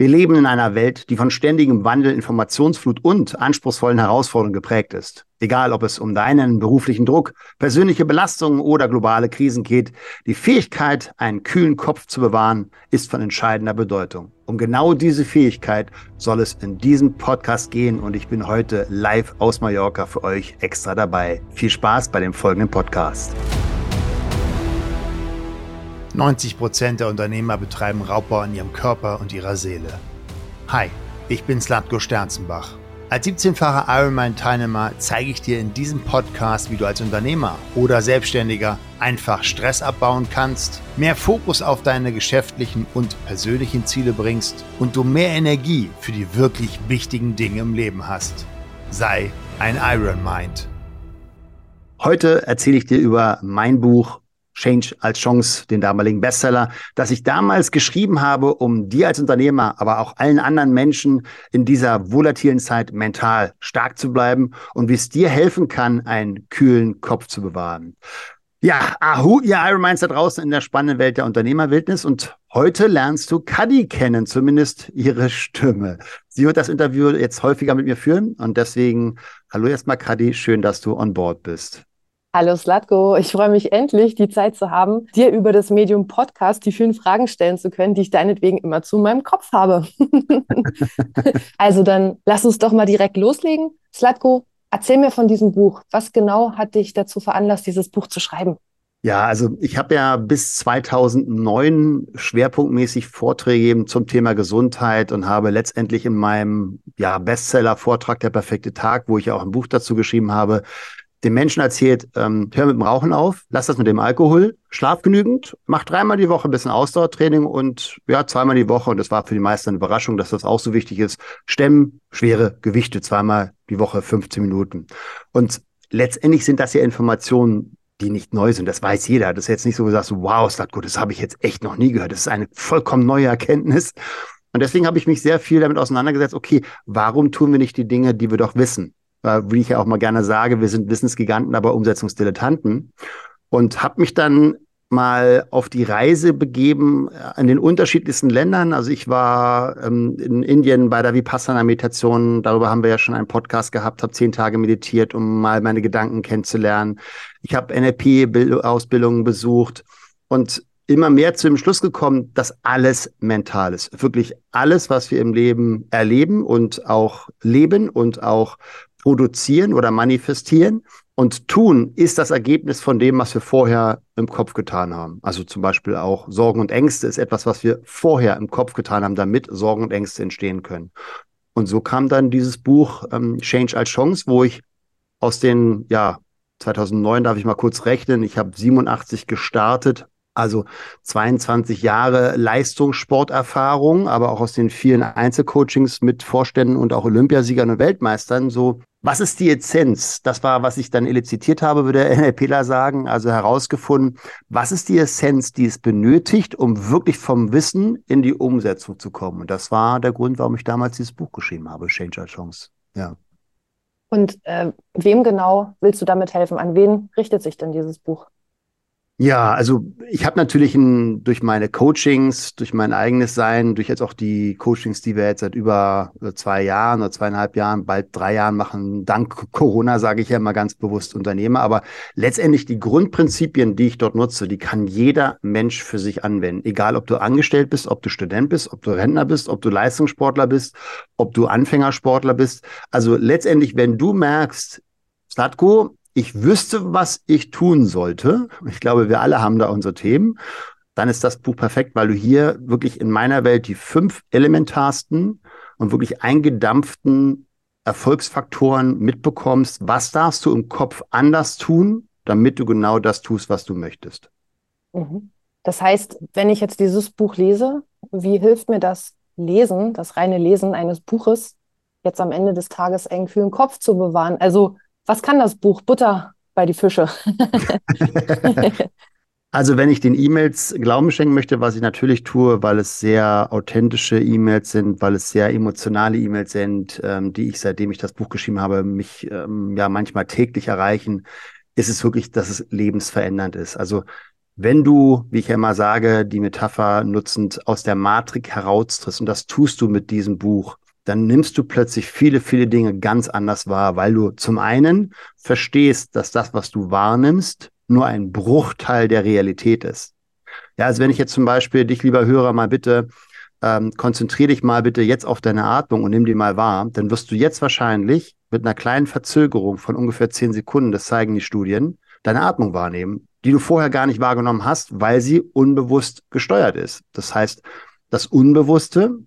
Wir leben in einer Welt, die von ständigem Wandel, Informationsflut und anspruchsvollen Herausforderungen geprägt ist. Egal, ob es um deinen beruflichen Druck, persönliche Belastungen oder globale Krisen geht, die Fähigkeit, einen kühlen Kopf zu bewahren, ist von entscheidender Bedeutung. Um genau diese Fähigkeit soll es in diesem Podcast gehen und ich bin heute live aus Mallorca für euch extra dabei. Viel Spaß bei dem folgenden Podcast. 90 Prozent der Unternehmer betreiben Raubbau an ihrem Körper und ihrer Seele. Hi, ich bin Slatko Sternzenbach. Als 17-facher Ironman-Teilnehmer zeige ich dir in diesem Podcast, wie du als Unternehmer oder Selbstständiger einfach Stress abbauen kannst, mehr Fokus auf deine geschäftlichen und persönlichen Ziele bringst und du mehr Energie für die wirklich wichtigen Dinge im Leben hast. Sei ein Iron Mind. Heute erzähle ich dir über mein Buch Change als Chance, den damaligen Bestseller, das ich damals geschrieben habe, um dir als Unternehmer, aber auch allen anderen Menschen in dieser volatilen Zeit mental stark zu bleiben und wie es dir helfen kann, einen kühlen Kopf zu bewahren. Ja, Ahu, ihr Ironminds da draußen in der spannenden Welt der Unternehmerwildnis und heute lernst du Cuddy kennen, zumindest ihre Stimme. Sie wird das Interview jetzt häufiger mit mir führen und deswegen, hallo erstmal Cuddy, schön, dass du on board bist. Hallo Slatko, ich freue mich endlich, die Zeit zu haben, dir über das Medium Podcast die vielen Fragen stellen zu können, die ich deinetwegen immer zu meinem Kopf habe. also dann lass uns doch mal direkt loslegen. Slatko, erzähl mir von diesem Buch. Was genau hat dich dazu veranlasst, dieses Buch zu schreiben? Ja, also ich habe ja bis 2009 schwerpunktmäßig Vorträge zum Thema Gesundheit und habe letztendlich in meinem ja, Bestseller-Vortrag Der perfekte Tag, wo ich ja auch ein Buch dazu geschrieben habe, den Menschen erzählt, ähm, hör mit dem Rauchen auf, lass das mit dem Alkohol, schlaf genügend, mach dreimal die Woche ein bisschen Ausdauertraining und ja, zweimal die Woche, und das war für die meisten eine Überraschung, dass das auch so wichtig ist, stemmen schwere Gewichte zweimal die Woche 15 Minuten. Und letztendlich sind das ja Informationen, die nicht neu sind. Das weiß jeder. Das ist jetzt nicht so, dass du sagst, wow, Slatko, das habe ich jetzt echt noch nie gehört. Das ist eine vollkommen neue Erkenntnis. Und deswegen habe ich mich sehr viel damit auseinandergesetzt, okay, warum tun wir nicht die Dinge, die wir doch wissen? Wie ich ja auch mal gerne sage, wir sind Wissensgiganten, aber Umsetzungsdilettanten. Und habe mich dann mal auf die Reise begeben in den unterschiedlichsten Ländern. Also ich war ähm, in Indien bei der Vipassana-Meditation. Darüber haben wir ja schon einen Podcast gehabt. Habe zehn Tage meditiert, um mal meine Gedanken kennenzulernen. Ich habe NLP-Ausbildungen besucht und immer mehr zu dem Schluss gekommen, dass alles mental ist. Wirklich alles, was wir im Leben erleben und auch leben und auch produzieren oder manifestieren. Und tun ist das Ergebnis von dem, was wir vorher im Kopf getan haben. Also zum Beispiel auch Sorgen und Ängste ist etwas, was wir vorher im Kopf getan haben, damit Sorgen und Ängste entstehen können. Und so kam dann dieses Buch ähm, Change als Chance, wo ich aus den, ja, 2009 darf ich mal kurz rechnen, ich habe 87 gestartet, also 22 Jahre Leistungssporterfahrung, aber auch aus den vielen Einzelcoachings mit Vorständen und auch Olympiasiegern und Weltmeistern so was ist die Essenz? Das war, was ich dann elizitiert habe, würde der NLPler sagen, also herausgefunden. Was ist die Essenz, die es benötigt, um wirklich vom Wissen in die Umsetzung zu kommen? Und das war der Grund, warum ich damals dieses Buch geschrieben habe, Change Our Chance. Ja. Und äh, wem genau willst du damit helfen? An wen richtet sich denn dieses Buch? Ja, also ich habe natürlich ein, durch meine Coachings, durch mein eigenes Sein, durch jetzt auch die Coachings, die wir jetzt seit über äh, zwei Jahren oder zweieinhalb Jahren, bald drei Jahren machen, dank Corona sage ich ja mal ganz bewusst Unternehmer, aber letztendlich die Grundprinzipien, die ich dort nutze, die kann jeder Mensch für sich anwenden. Egal, ob du angestellt bist, ob du Student bist, ob du Rentner bist, ob du Leistungssportler bist, ob du Anfängersportler bist. Also letztendlich, wenn du merkst, Slatko, ich wüsste, was ich tun sollte, ich glaube, wir alle haben da unsere Themen, dann ist das Buch perfekt, weil du hier wirklich in meiner Welt die fünf elementarsten und wirklich eingedampften Erfolgsfaktoren mitbekommst. Was darfst du im Kopf anders tun, damit du genau das tust, was du möchtest? Mhm. Das heißt, wenn ich jetzt dieses Buch lese, wie hilft mir das Lesen, das reine Lesen eines Buches, jetzt am Ende des Tages einen kühlen Kopf zu bewahren? Also was kann das Buch? Butter bei die Fische. also wenn ich den E-Mails Glauben schenken möchte, was ich natürlich tue, weil es sehr authentische E-Mails sind, weil es sehr emotionale E-Mails sind, ähm, die ich, seitdem ich das Buch geschrieben habe, mich ähm, ja manchmal täglich erreichen, ist es wirklich, dass es lebensverändernd ist. Also wenn du, wie ich ja immer sage, die Metapher nutzend aus der Matrik heraustrittst, und das tust du mit diesem Buch, dann nimmst du plötzlich viele, viele Dinge ganz anders wahr, weil du zum einen verstehst, dass das, was du wahrnimmst, nur ein Bruchteil der Realität ist. Ja, also wenn ich jetzt zum Beispiel dich, lieber Hörer, mal bitte, ähm, konzentriere dich mal bitte jetzt auf deine Atmung und nimm die mal wahr, dann wirst du jetzt wahrscheinlich mit einer kleinen Verzögerung von ungefähr zehn Sekunden, das zeigen die Studien, deine Atmung wahrnehmen, die du vorher gar nicht wahrgenommen hast, weil sie unbewusst gesteuert ist. Das heißt, das Unbewusste,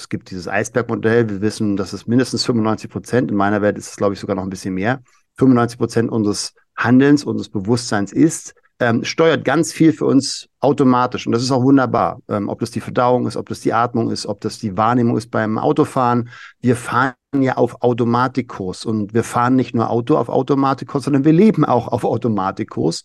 es gibt dieses Eisbergmodell, wir wissen, dass es mindestens 95 Prozent, in meiner Welt ist es, glaube ich, sogar noch ein bisschen mehr, 95 Prozent unseres Handelns, unseres Bewusstseins ist, ähm, steuert ganz viel für uns automatisch. Und das ist auch wunderbar. Ähm, ob das die Verdauung ist, ob das die Atmung ist, ob das die Wahrnehmung ist beim Autofahren. Wir fahren ja auf Automatikkurs und wir fahren nicht nur Auto auf Automatikkurs, sondern wir leben auch auf Automatikkurs.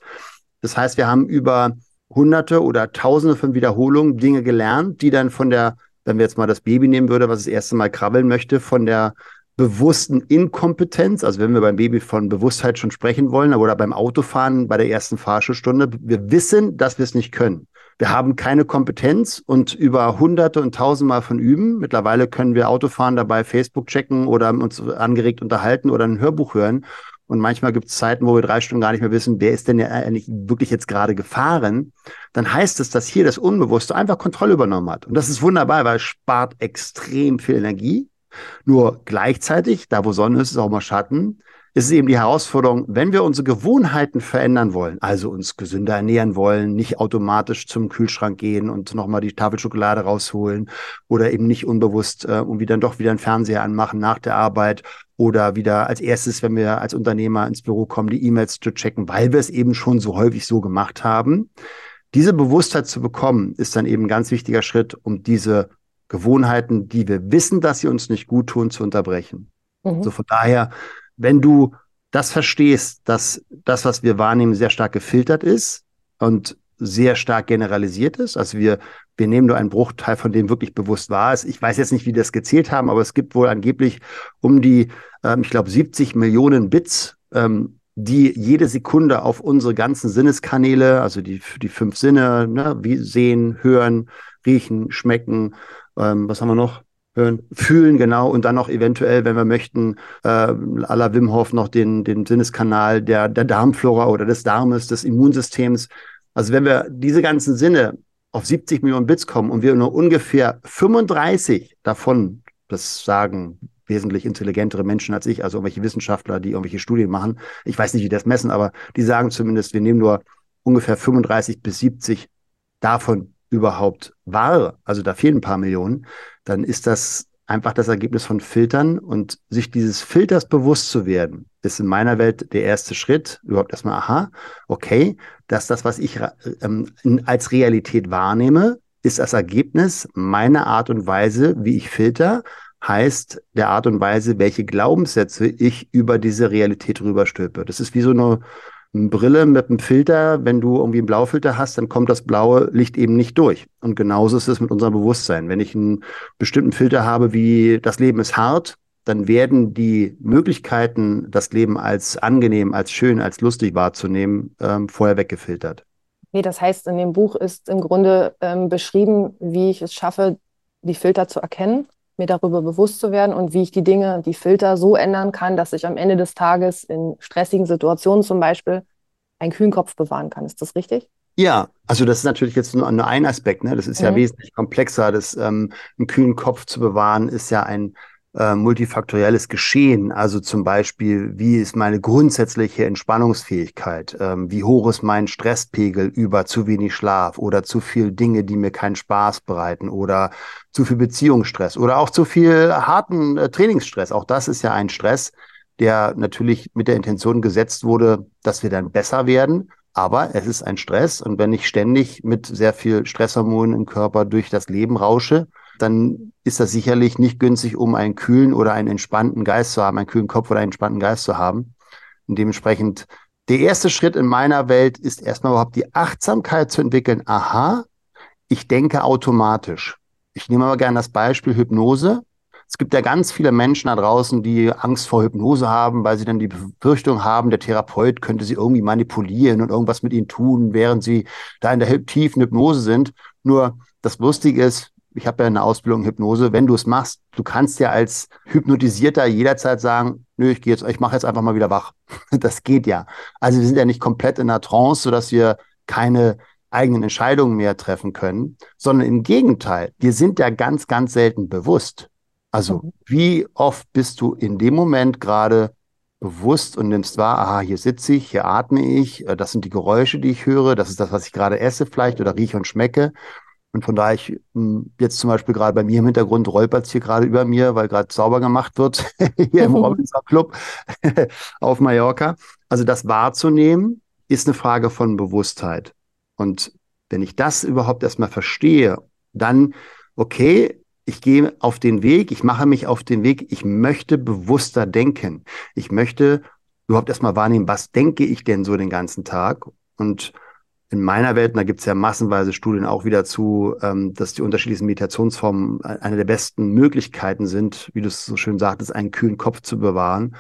Das heißt, wir haben über hunderte oder tausende von Wiederholungen Dinge gelernt, die dann von der, wenn wir jetzt mal das Baby nehmen würde, was das erste Mal krabbeln möchte, von der bewussten Inkompetenz, also wenn wir beim Baby von Bewusstheit schon sprechen wollen, oder beim Autofahren bei der ersten Fahrschulstunde, wir wissen, dass wir es nicht können. Wir haben keine Kompetenz und über hunderte und tausendmal von üben. Mittlerweile können wir Autofahren dabei Facebook checken oder uns angeregt unterhalten oder ein Hörbuch hören. Und manchmal gibt es Zeiten, wo wir drei Stunden gar nicht mehr wissen, wer ist denn ja eigentlich wirklich jetzt gerade gefahren. Dann heißt es, dass hier das Unbewusste einfach Kontrolle übernommen hat. Und das ist wunderbar, weil es spart extrem viel Energie nur gleichzeitig, da wo Sonne ist, ist auch mal Schatten, ist es eben die Herausforderung, wenn wir unsere Gewohnheiten verändern wollen, also uns gesünder ernähren wollen, nicht automatisch zum Kühlschrank gehen und nochmal die Tafel Schokolade rausholen oder eben nicht unbewusst äh, irgendwie dann doch wieder einen Fernseher anmachen nach der Arbeit oder wieder als erstes, wenn wir als Unternehmer ins Büro kommen, die E-Mails zu checken, weil wir es eben schon so häufig so gemacht haben. Diese Bewusstheit zu bekommen, ist dann eben ein ganz wichtiger Schritt, um diese Gewohnheiten, die wir wissen, dass sie uns nicht gut tun, zu unterbrechen. Mhm. So von daher, wenn du das verstehst, dass das, was wir wahrnehmen, sehr stark gefiltert ist und sehr stark generalisiert ist. Also wir, wir nehmen nur einen Bruchteil von dem wirklich bewusst wahr ist. Ich weiß jetzt nicht, wie die das gezählt haben, aber es gibt wohl angeblich um die, ähm, ich glaube, 70 Millionen Bits, ähm, die jede Sekunde auf unsere ganzen Sinneskanäle, also die, die fünf Sinne, ne, wie sehen, hören, riechen, schmecken, ähm, was haben wir noch? Fühlen, genau, und dann noch eventuell, wenn wir möchten, äh, à la Wim Hof noch den, den Sinneskanal der, der Darmflora oder des Darmes, des Immunsystems. Also wenn wir diese ganzen Sinne auf 70 Millionen Bits kommen und wir nur ungefähr 35 davon, das sagen wesentlich intelligentere Menschen als ich, also irgendwelche Wissenschaftler, die irgendwelche Studien machen. Ich weiß nicht, wie das messen, aber die sagen zumindest, wir nehmen nur ungefähr 35 bis 70 davon überhaupt wahr, also da fehlen ein paar Millionen, dann ist das einfach das Ergebnis von Filtern und sich dieses Filters bewusst zu werden, ist in meiner Welt der erste Schritt, überhaupt erstmal, aha, okay, dass das, was ich ähm, als Realität wahrnehme, ist das Ergebnis meiner Art und Weise, wie ich filter, heißt der Art und Weise, welche Glaubenssätze ich über diese Realität rüberstülpe. Das ist wie so eine Brille mit einem Filter, wenn du irgendwie einen Blaufilter hast, dann kommt das blaue Licht eben nicht durch. Und genauso ist es mit unserem Bewusstsein. Wenn ich einen bestimmten Filter habe, wie das Leben ist hart, dann werden die Möglichkeiten, das Leben als angenehm, als schön, als lustig wahrzunehmen, ähm, vorher weggefiltert. Okay, das heißt, in dem Buch ist im Grunde ähm, beschrieben, wie ich es schaffe, die Filter zu erkennen, mir darüber bewusst zu werden und wie ich die Dinge, die Filter so ändern kann, dass ich am Ende des Tages in stressigen Situationen zum Beispiel einen kühlen Kopf bewahren kann. Ist das richtig? Ja, also das ist natürlich jetzt nur, nur ein Aspekt. Ne? Das ist mhm. ja wesentlich komplexer. Das, ähm, einen kühlen Kopf zu bewahren, ist ja ein äh, multifaktorielles Geschehen. Also zum Beispiel, wie ist meine grundsätzliche Entspannungsfähigkeit? Ähm, wie hoch ist mein Stresspegel über zu wenig Schlaf oder zu viel Dinge, die mir keinen Spaß bereiten oder zu viel Beziehungsstress oder auch zu viel harten äh, Trainingsstress. Auch das ist ja ein Stress, der natürlich mit der Intention gesetzt wurde, dass wir dann besser werden. Aber es ist ein Stress. Und wenn ich ständig mit sehr viel Stresshormonen im Körper durch das Leben rausche, dann ist das sicherlich nicht günstig, um einen kühlen oder einen entspannten Geist zu haben, einen kühlen Kopf oder einen entspannten Geist zu haben. Und dementsprechend, der erste Schritt in meiner Welt ist erstmal überhaupt die Achtsamkeit zu entwickeln. Aha, ich denke automatisch. Ich nehme aber gerne das Beispiel Hypnose. Es gibt ja ganz viele Menschen da draußen, die Angst vor Hypnose haben, weil sie dann die Befürchtung haben, der Therapeut könnte sie irgendwie manipulieren und irgendwas mit ihnen tun, während sie da in der tiefen Hypnose sind. Nur das Lustige ist, ich habe ja eine Ausbildung in Hypnose, wenn du es machst, du kannst ja als Hypnotisierter jederzeit sagen, nö, ich gehe jetzt, ich mache jetzt einfach mal wieder wach. Das geht ja. Also wir sind ja nicht komplett in einer Trance, sodass wir keine eigenen Entscheidungen mehr treffen können, sondern im Gegenteil, wir sind ja ganz, ganz selten bewusst. Also mhm. wie oft bist du in dem Moment gerade bewusst und nimmst wahr, aha, hier sitze ich, hier atme ich, äh, das sind die Geräusche, die ich höre, das ist das, was ich gerade esse vielleicht oder rieche und schmecke. Und von daher, ich hm, jetzt zum Beispiel gerade bei mir im Hintergrund rolpert es hier gerade über mir, weil gerade sauber gemacht wird hier im Robinson Club auf Mallorca. Also das wahrzunehmen, ist eine Frage von Bewusstheit. Und wenn ich das überhaupt erstmal verstehe, dann, okay, ich gehe auf den Weg, ich mache mich auf den Weg, ich möchte bewusster denken. Ich möchte überhaupt erstmal wahrnehmen, was denke ich denn so den ganzen Tag? Und in meiner Welt, und da gibt es ja massenweise Studien auch wieder zu, ähm, dass die unterschiedlichen Meditationsformen eine der besten Möglichkeiten sind, wie du es so schön sagtest, einen kühlen Kopf zu bewahren.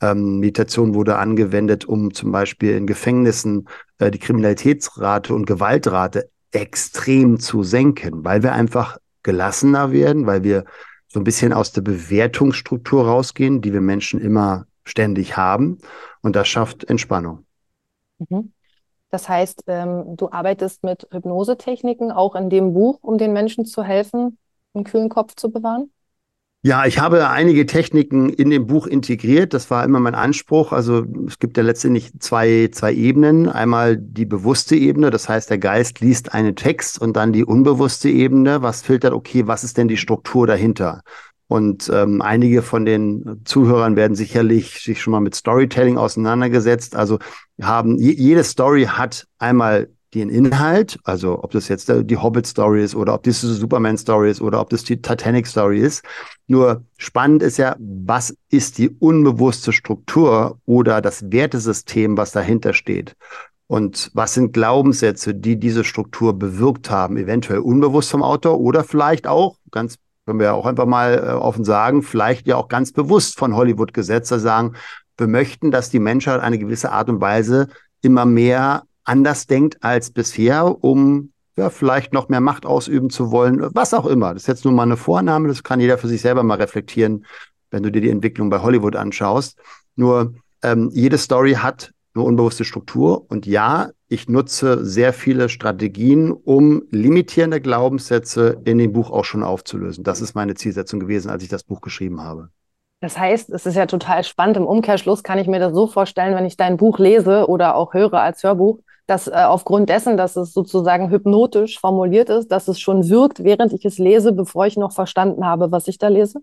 Ähm, Meditation wurde angewendet, um zum Beispiel in Gefängnissen äh, die Kriminalitätsrate und Gewaltrate extrem zu senken, weil wir einfach gelassener werden, weil wir so ein bisschen aus der Bewertungsstruktur rausgehen, die wir Menschen immer ständig haben. Und das schafft Entspannung. Mhm. Das heißt, ähm, du arbeitest mit Hypnosetechniken auch in dem Buch, um den Menschen zu helfen, einen kühlen Kopf zu bewahren? Ja, ich habe einige Techniken in dem Buch integriert. Das war immer mein Anspruch. Also es gibt ja letztendlich zwei, zwei Ebenen. Einmal die bewusste Ebene, das heißt, der Geist liest einen Text und dann die unbewusste Ebene, was filtert, okay, was ist denn die Struktur dahinter? Und ähm, einige von den Zuhörern werden sicherlich sich schon mal mit Storytelling auseinandergesetzt. Also haben jede Story hat einmal den Inhalt, also ob das jetzt die Hobbit-Story ist oder ob das die Superman-Story ist oder ob das die Titanic-Story ist. Nur spannend ist ja, was ist die unbewusste Struktur oder das Wertesystem, was dahinter steht? Und was sind Glaubenssätze, die diese Struktur bewirkt haben? Eventuell unbewusst vom Autor oder vielleicht auch, ganz können wir ja auch einfach mal äh, offen sagen, vielleicht ja auch ganz bewusst von Hollywood Gesetze sagen, wir möchten, dass die Menschheit eine gewisse Art und Weise immer mehr anders denkt als bisher, um ja, vielleicht noch mehr Macht ausüben zu wollen, was auch immer. Das ist jetzt nur mal eine Vornahme, das kann jeder für sich selber mal reflektieren, wenn du dir die Entwicklung bei Hollywood anschaust. Nur ähm, jede Story hat eine unbewusste Struktur und ja, ich nutze sehr viele Strategien, um limitierende Glaubenssätze in dem Buch auch schon aufzulösen. Das ist meine Zielsetzung gewesen, als ich das Buch geschrieben habe. Das heißt, es ist ja total spannend. Im Umkehrschluss kann ich mir das so vorstellen, wenn ich dein Buch lese oder auch höre als Hörbuch, dass äh, aufgrund dessen, dass es sozusagen hypnotisch formuliert ist, dass es schon wirkt, während ich es lese, bevor ich noch verstanden habe, was ich da lese?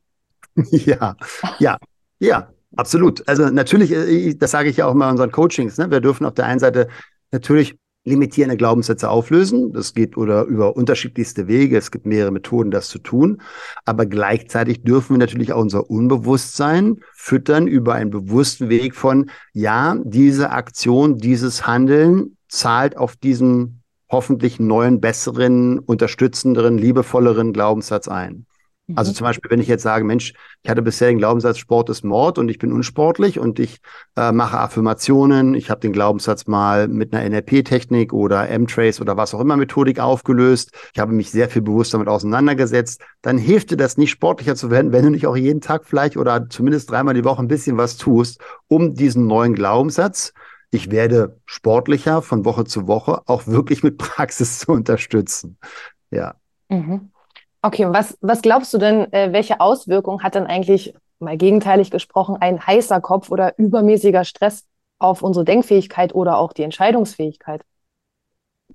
Ja, ja, ja, absolut. Also natürlich, äh, das sage ich ja auch immer in unseren Coachings, ne? wir dürfen auf der einen Seite natürlich limitierende Glaubenssätze auflösen. Das geht oder über unterschiedlichste Wege. Es gibt mehrere Methoden, das zu tun. Aber gleichzeitig dürfen wir natürlich auch unser Unbewusstsein füttern über einen bewussten Weg von, ja, diese Aktion, dieses Handeln zahlt auf diesen hoffentlich neuen, besseren, unterstützenderen, liebevolleren Glaubenssatz ein. Also mhm. zum Beispiel, wenn ich jetzt sage, Mensch, ich hatte bisher den Glaubenssatz, Sport ist Mord und ich bin unsportlich und ich äh, mache Affirmationen, ich habe den Glaubenssatz mal mit einer NLP-Technik oder M-Trace oder was auch immer Methodik aufgelöst, ich habe mich sehr viel bewusst damit auseinandergesetzt, dann hilft dir das nicht, sportlicher zu werden, wenn du nicht auch jeden Tag vielleicht oder zumindest dreimal die Woche ein bisschen was tust, um diesen neuen Glaubenssatz, ich werde sportlicher von Woche zu Woche, auch wirklich mit Praxis zu unterstützen. Ja. Mhm. Okay, was, was glaubst du denn, äh, welche Auswirkungen hat denn eigentlich, mal gegenteilig gesprochen, ein heißer Kopf oder übermäßiger Stress auf unsere Denkfähigkeit oder auch die Entscheidungsfähigkeit?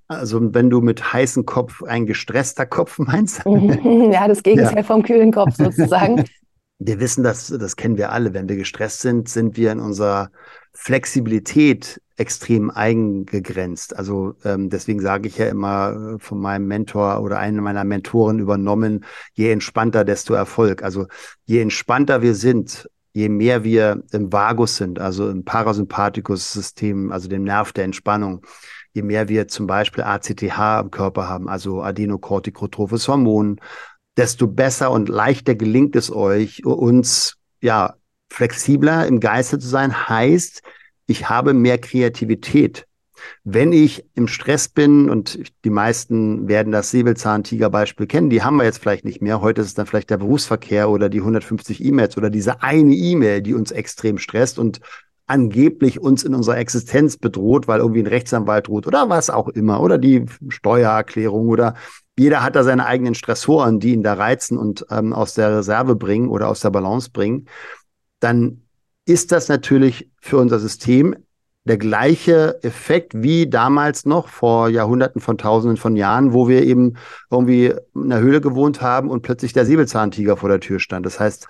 Also wenn du mit heißem Kopf ein gestresster Kopf meinst? ja, das Gegenteil ja. vom kühlen Kopf sozusagen. Wir wissen, dass das kennen wir alle. Wenn wir gestresst sind, sind wir in unserer Flexibilität extrem eingegrenzt. Also ähm, deswegen sage ich ja immer äh, von meinem Mentor oder einer meiner Mentoren übernommen, je entspannter, desto Erfolg. Also je entspannter wir sind, je mehr wir im Vagus sind, also im Parasympathikus-System, also dem Nerv der Entspannung, je mehr wir zum Beispiel ACTH im Körper haben, also Adenokortikotrophes Hormon, desto besser und leichter gelingt es euch, uns ja flexibler im Geiste zu sein, heißt, ich habe mehr Kreativität. Wenn ich im Stress bin, und die meisten werden das Säbelzahntiger-Beispiel kennen, die haben wir jetzt vielleicht nicht mehr. Heute ist es dann vielleicht der Berufsverkehr oder die 150 E-Mails oder diese eine E-Mail, die uns extrem stresst und angeblich uns in unserer Existenz bedroht, weil irgendwie ein Rechtsanwalt droht oder was auch immer oder die Steuererklärung oder jeder hat da seine eigenen Stressoren, die ihn da reizen und ähm, aus der Reserve bringen oder aus der Balance bringen, dann ist das natürlich für unser System der gleiche Effekt wie damals noch vor Jahrhunderten von Tausenden von Jahren, wo wir eben irgendwie in der Höhle gewohnt haben und plötzlich der Säbelzahntiger vor der Tür stand. Das heißt,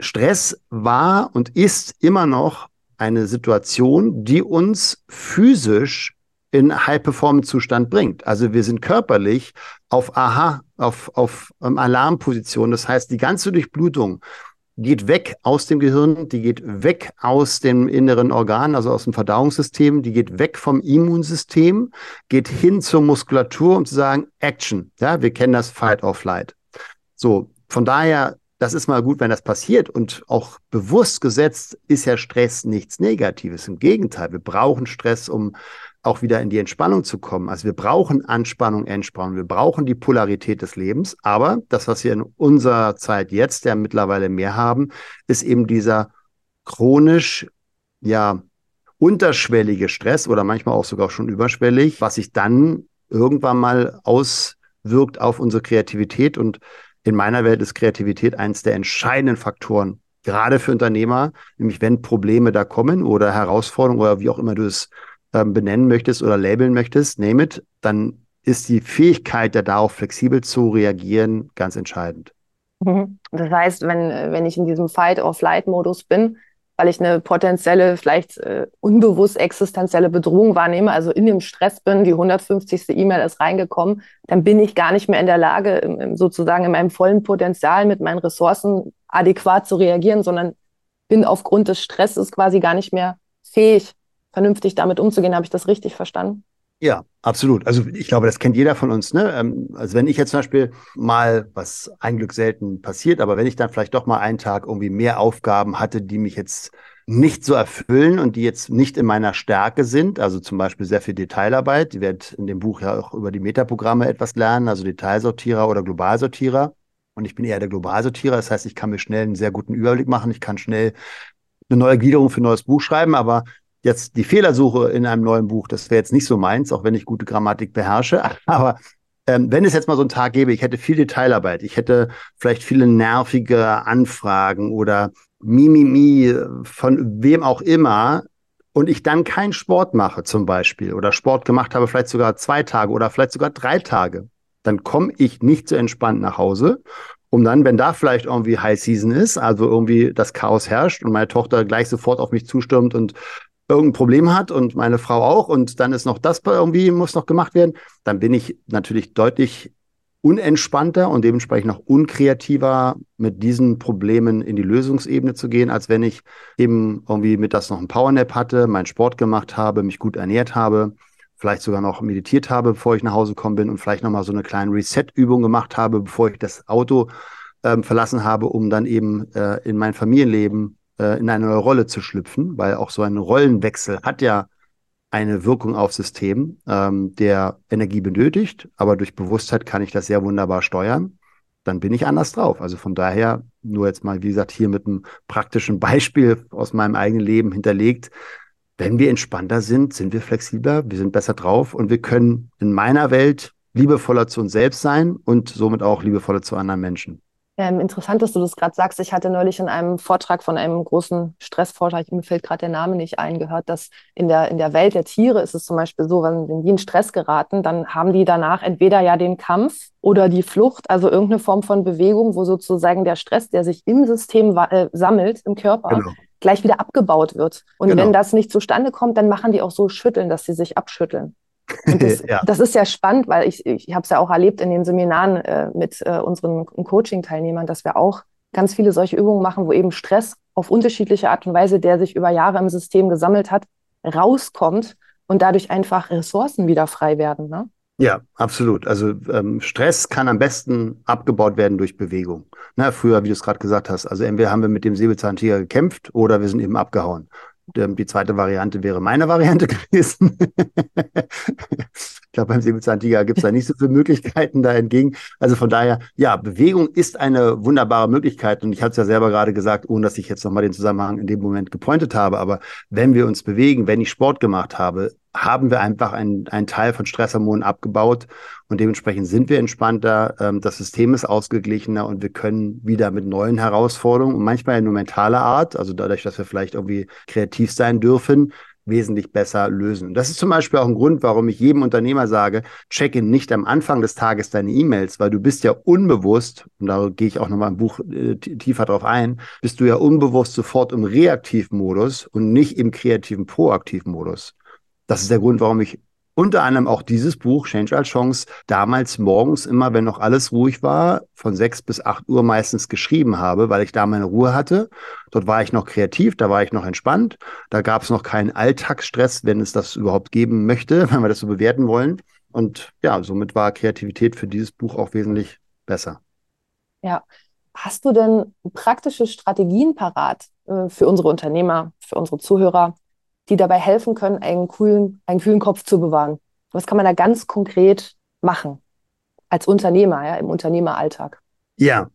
Stress war und ist immer noch eine Situation, die uns physisch in High-Performance-Zustand bringt. Also wir sind körperlich auf Aha, auf, auf ähm, Alarmposition. Das heißt, die ganze Durchblutung geht weg aus dem Gehirn, die geht weg aus dem inneren Organ, also aus dem Verdauungssystem, die geht weg vom Immunsystem, geht hin zur Muskulatur, um zu sagen, Action. Ja, wir kennen das Fight or Flight. So, von daher das ist mal gut, wenn das passiert und auch bewusst gesetzt ist ja Stress nichts Negatives. Im Gegenteil, wir brauchen Stress, um auch wieder in die Entspannung zu kommen. Also wir brauchen Anspannung, Entspannung, wir brauchen die Polarität des Lebens. Aber das, was wir in unserer Zeit jetzt ja mittlerweile mehr haben, ist eben dieser chronisch, ja, unterschwellige Stress oder manchmal auch sogar schon überschwellig, was sich dann irgendwann mal auswirkt auf unsere Kreativität und in meiner Welt ist Kreativität eines der entscheidenden Faktoren, gerade für Unternehmer, nämlich wenn Probleme da kommen oder Herausforderungen oder wie auch immer du es ähm, benennen möchtest oder labeln möchtest, name it, dann ist die Fähigkeit, da darauf flexibel zu reagieren, ganz entscheidend. Mhm. Das heißt, wenn, wenn ich in diesem Fight-or-Flight-Modus bin, weil ich eine potenzielle, vielleicht äh, unbewusst existenzielle Bedrohung wahrnehme, also in dem Stress bin, die 150. E-Mail ist reingekommen, dann bin ich gar nicht mehr in der Lage, im, im, sozusagen in meinem vollen Potenzial mit meinen Ressourcen adäquat zu reagieren, sondern bin aufgrund des Stresses quasi gar nicht mehr fähig, vernünftig damit umzugehen. Habe ich das richtig verstanden? Ja, absolut. Also ich glaube, das kennt jeder von uns. Ne? Ähm, also wenn ich jetzt zum Beispiel mal, was ein Glück selten passiert, aber wenn ich dann vielleicht doch mal einen Tag irgendwie mehr Aufgaben hatte, die mich jetzt nicht so erfüllen und die jetzt nicht in meiner Stärke sind, also zum Beispiel sehr viel Detailarbeit, die wird in dem Buch ja auch über die Metaprogramme etwas lernen, also Detailsortierer oder Globalsortierer. Und ich bin eher der Globalsortierer, das heißt, ich kann mir schnell einen sehr guten Überblick machen, ich kann schnell eine neue Gliederung für ein neues Buch schreiben, aber Jetzt die Fehlersuche in einem neuen Buch, das wäre jetzt nicht so meins, auch wenn ich gute Grammatik beherrsche. Aber ähm, wenn es jetzt mal so einen Tag gäbe, ich hätte viel Detailarbeit, ich hätte vielleicht viele nervige Anfragen oder Mimimi von wem auch immer und ich dann keinen Sport mache zum Beispiel oder Sport gemacht habe, vielleicht sogar zwei Tage oder vielleicht sogar drei Tage, dann komme ich nicht so entspannt nach Hause um dann, wenn da vielleicht irgendwie High Season ist, also irgendwie das Chaos herrscht und meine Tochter gleich sofort auf mich zustürmt und irgendein Problem hat und meine Frau auch und dann ist noch das irgendwie, muss noch gemacht werden, dann bin ich natürlich deutlich unentspannter und dementsprechend auch unkreativer mit diesen Problemen in die Lösungsebene zu gehen, als wenn ich eben irgendwie mit das noch ein Powernap hatte, meinen Sport gemacht habe, mich gut ernährt habe, vielleicht sogar noch meditiert habe, bevor ich nach Hause gekommen bin und vielleicht nochmal so eine kleine Reset-Übung gemacht habe, bevor ich das Auto ähm, verlassen habe, um dann eben äh, in mein Familienleben äh, in eine neue Rolle zu schlüpfen, weil auch so ein Rollenwechsel hat ja eine Wirkung aufs System, ähm, der Energie benötigt, aber durch Bewusstheit kann ich das sehr wunderbar steuern. Dann bin ich anders drauf. Also von daher, nur jetzt mal, wie gesagt, hier mit einem praktischen Beispiel aus meinem eigenen Leben hinterlegt. Wenn wir entspannter sind, sind wir flexibler, wir sind besser drauf und wir können in meiner Welt liebevoller zu uns selbst sein und somit auch liebevoller zu anderen Menschen. Ähm, interessant, dass du das gerade sagst. Ich hatte neulich in einem Vortrag von einem großen Stressforscher, mir fällt gerade der Name nicht ein, gehört, dass in der, in der Welt der Tiere ist es zum Beispiel so, wenn, wenn die in Stress geraten, dann haben die danach entweder ja den Kampf oder die Flucht, also irgendeine Form von Bewegung, wo sozusagen der Stress, der sich im System äh, sammelt, im Körper, genau. gleich wieder abgebaut wird. Und genau. wenn das nicht zustande kommt, dann machen die auch so Schütteln, dass sie sich abschütteln. Das, ja. das, ist ja spannend, weil ich, ich habe es ja auch erlebt in den Seminaren äh, mit äh, unseren Coaching-Teilnehmern, dass wir auch ganz viele solche Übungen machen, wo eben Stress auf unterschiedliche Art und Weise, der sich über Jahre im System gesammelt hat, rauskommt und dadurch einfach Ressourcen wieder frei werden. Ne? Ja, absolut. Also ähm, Stress kann am besten abgebaut werden durch Bewegung. Na, früher, wie du es gerade gesagt hast, also entweder haben wir mit dem Säbelzahntiger gekämpft oder wir sind eben abgehauen. Ähm, die zweite Variante wäre meine Variante gewesen. ich glaube, beim Säbelzahntiger gibt es da nicht so viele Möglichkeiten da entgegen. Also von daher, ja, Bewegung ist eine wunderbare Möglichkeit. Und ich hatte es ja selber gerade gesagt, ohne dass ich jetzt nochmal den Zusammenhang in dem Moment gepointet habe. Aber wenn wir uns bewegen, wenn ich Sport gemacht habe, haben wir einfach einen, einen Teil von Stresshormonen abgebaut und dementsprechend sind wir entspannter, ähm, das System ist ausgeglichener und wir können wieder mit neuen Herausforderungen und manchmal nur mentaler Art, also dadurch, dass wir vielleicht irgendwie kreativ sein dürfen, wesentlich besser lösen. Und das ist zum Beispiel auch ein Grund, warum ich jedem Unternehmer sage, check in nicht am Anfang des Tages deine E-Mails, weil du bist ja unbewusst, und da gehe ich auch nochmal im Buch äh, tiefer drauf ein, bist du ja unbewusst sofort im Reaktivmodus und nicht im kreativen Proaktivmodus. Das ist der Grund, warum ich unter anderem auch dieses Buch, Change als Chance, damals morgens immer, wenn noch alles ruhig war, von sechs bis acht Uhr meistens geschrieben habe, weil ich da meine Ruhe hatte. Dort war ich noch kreativ, da war ich noch entspannt. Da gab es noch keinen Alltagsstress, wenn es das überhaupt geben möchte, wenn wir das so bewerten wollen. Und ja, somit war Kreativität für dieses Buch auch wesentlich besser. Ja. Hast du denn praktische Strategien parat äh, für unsere Unternehmer, für unsere Zuhörer, die dabei helfen können, einen coolen, einen kühlen Kopf zu bewahren. Was kann man da ganz konkret machen als Unternehmer, ja, im Unternehmeralltag? Ja,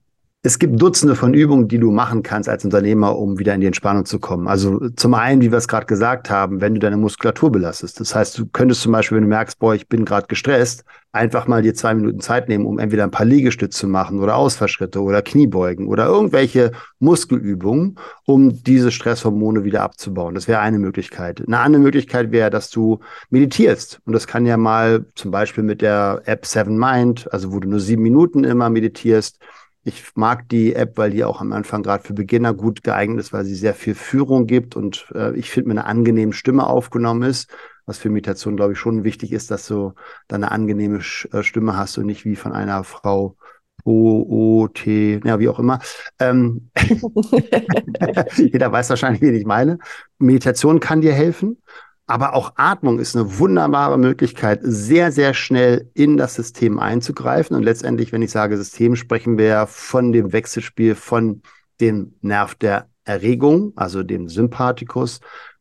es gibt Dutzende von Übungen, die du machen kannst als Unternehmer, um wieder in die Entspannung zu kommen. Also zum einen, wie wir es gerade gesagt haben, wenn du deine Muskulatur belastest. Das heißt, du könntest zum Beispiel, wenn du merkst, boah, ich bin gerade gestresst, einfach mal dir zwei Minuten Zeit nehmen, um entweder ein paar Liegestütze zu machen oder Ausfallschritte oder Kniebeugen oder irgendwelche Muskelübungen, um diese Stresshormone wieder abzubauen. Das wäre eine Möglichkeit. Eine andere Möglichkeit wäre, dass du meditierst. Und das kann ja mal zum Beispiel mit der App Seven Mind, also wo du nur sieben Minuten immer meditierst, ich mag die App, weil die auch am Anfang gerade für Beginner gut geeignet ist, weil sie sehr viel Führung gibt und äh, ich finde, mit einer angenehmen Stimme aufgenommen ist. Was für Meditation, glaube ich, schon wichtig ist, dass du da eine angenehme äh, Stimme hast und nicht wie von einer Frau O, O, T, ja, wie auch immer. Ähm, jeder weiß wahrscheinlich, wen ich meine. Meditation kann dir helfen. Aber auch Atmung ist eine wunderbare Möglichkeit, sehr, sehr schnell in das System einzugreifen. Und letztendlich, wenn ich sage System, sprechen wir von dem Wechselspiel von dem Nerv der Erregung, also dem Sympathikus,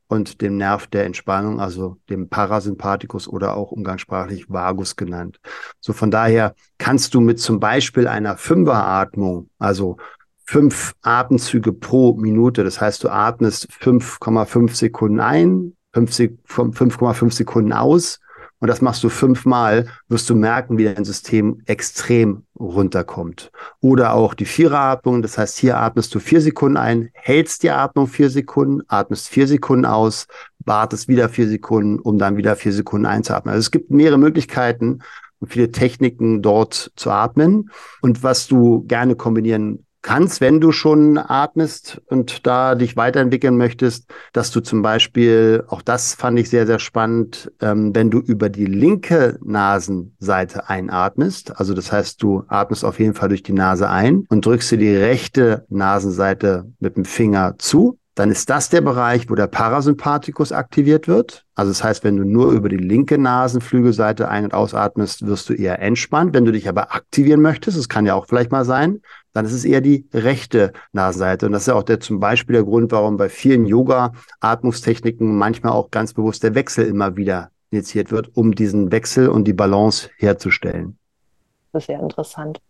und dem Nerv der Entspannung, also dem Parasympathikus oder auch umgangssprachlich Vagus genannt. So von daher kannst du mit zum Beispiel einer Fünferatmung, also fünf Atemzüge pro Minute, das heißt, du atmest 5,5 Sekunden ein, 5,5 Sekunden aus und das machst du fünfmal, wirst du merken, wie dein System extrem runterkommt. Oder auch die Viereratmung, das heißt, hier atmest du vier Sekunden ein, hältst die Atmung vier Sekunden, atmest vier Sekunden aus, wartest wieder vier Sekunden, um dann wieder vier Sekunden einzuatmen. Also es gibt mehrere Möglichkeiten und viele Techniken dort zu atmen. Und was du gerne kombinieren kannst, wenn du schon atmest und da dich weiterentwickeln möchtest, dass du zum Beispiel, auch das fand ich sehr, sehr spannend, ähm, wenn du über die linke Nasenseite einatmest, also das heißt, du atmest auf jeden Fall durch die Nase ein und drückst dir die rechte Nasenseite mit dem Finger zu, dann ist das der Bereich, wo der Parasympathikus aktiviert wird. Also das heißt, wenn du nur über die linke Nasenflügelseite ein- und ausatmest, wirst du eher entspannt. Wenn du dich aber aktivieren möchtest, das kann ja auch vielleicht mal sein, dann ist es eher die rechte Nasenseite. Und das ist ja auch der, zum Beispiel der Grund, warum bei vielen Yoga-Atmungstechniken manchmal auch ganz bewusst der Wechsel immer wieder initiiert wird, um diesen Wechsel und die Balance herzustellen. Das ist sehr interessant.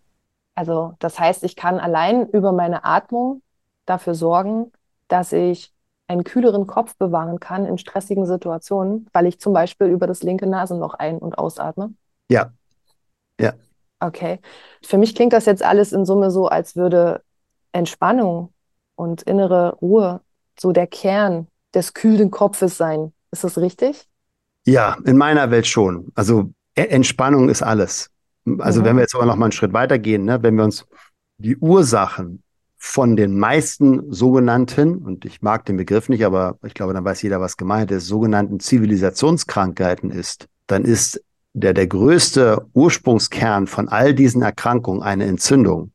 Also das heißt, ich kann allein über meine Atmung dafür sorgen, dass ich einen kühleren Kopf bewahren kann in stressigen Situationen, weil ich zum Beispiel über das linke Nasenloch ein- und ausatme? Ja. Ja. Okay. Für mich klingt das jetzt alles in Summe so, als würde Entspannung und innere Ruhe so der Kern des kühlen Kopfes sein. Ist das richtig? Ja, in meiner Welt schon. Also e-, Entspannung ist alles. Also mhm. wenn wir jetzt aber noch mal einen Schritt weitergehen, ne, wenn wir uns die Ursachen von den meisten sogenannten, und ich mag den Begriff nicht, aber ich glaube, dann weiß jeder, was gemeint ist, sogenannten Zivilisationskrankheiten ist, dann ist der, der größte Ursprungskern von all diesen Erkrankungen eine Entzündung.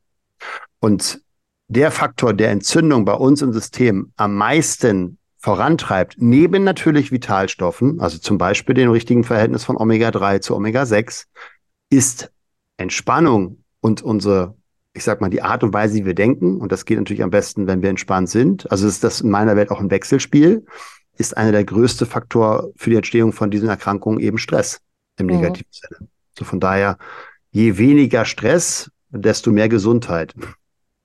Und der Faktor der Entzündung bei uns im System am meisten vorantreibt, neben natürlich Vitalstoffen, also zum Beispiel dem richtigen Verhältnis von Omega-3 zu Omega-6, ist Entspannung und unsere, ich sag mal, die Art und Weise, wie wir denken, und das geht natürlich am besten, wenn wir entspannt sind. Also ist das in meiner Welt auch ein Wechselspiel, ist einer der größte Faktor für die Entstehung von diesen Erkrankungen eben Stress im mhm. negativen. Sinne. So von daher, je weniger Stress, desto mehr Gesundheit.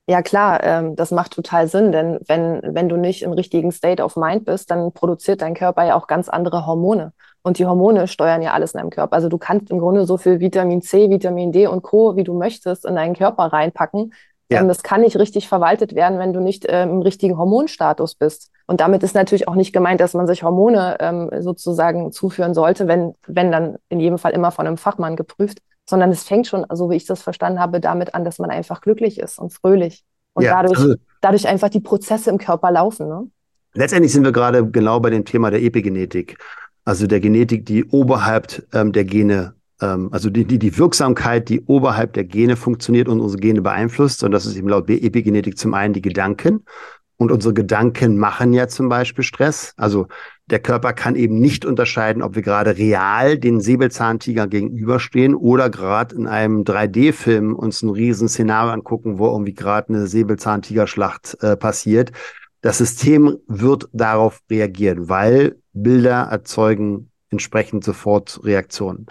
Ja klar, ähm, das macht total Sinn, denn wenn, wenn du nicht im richtigen State of Mind bist, dann produziert dein Körper ja auch ganz andere Hormone. Und die Hormone steuern ja alles in deinem Körper. Also du kannst im Grunde so viel Vitamin C, Vitamin D und Co., wie du möchtest, in deinen Körper reinpacken. Ja. Ähm, das kann nicht richtig verwaltet werden, wenn du nicht ähm, im richtigen Hormonstatus bist. Und damit ist natürlich auch nicht gemeint, dass man sich Hormone ähm, sozusagen zuführen sollte, wenn, wenn dann in jedem Fall immer von einem Fachmann geprüft, sondern es fängt schon, so wie ich das verstanden habe, damit an, dass man einfach glücklich ist und fröhlich. Und ja, dadurch, also, dadurch einfach die Prozesse im Körper laufen. Ne? Letztendlich sind wir gerade genau bei dem Thema der Epigenetik. Also der Genetik, die oberhalb ähm, der Gene, also die, die, die Wirksamkeit, die oberhalb der Gene funktioniert und unsere Gene beeinflusst. Und das ist eben laut Epigenetik zum einen die Gedanken. Und unsere Gedanken machen ja zum Beispiel Stress. Also der Körper kann eben nicht unterscheiden, ob wir gerade real den Säbelzahntiger gegenüberstehen oder gerade in einem 3D-Film uns ein riesen Szenario angucken, wo irgendwie gerade eine Säbelzahntigerschlacht äh, passiert. Das System wird darauf reagieren, weil Bilder erzeugen entsprechend sofort Reaktionen.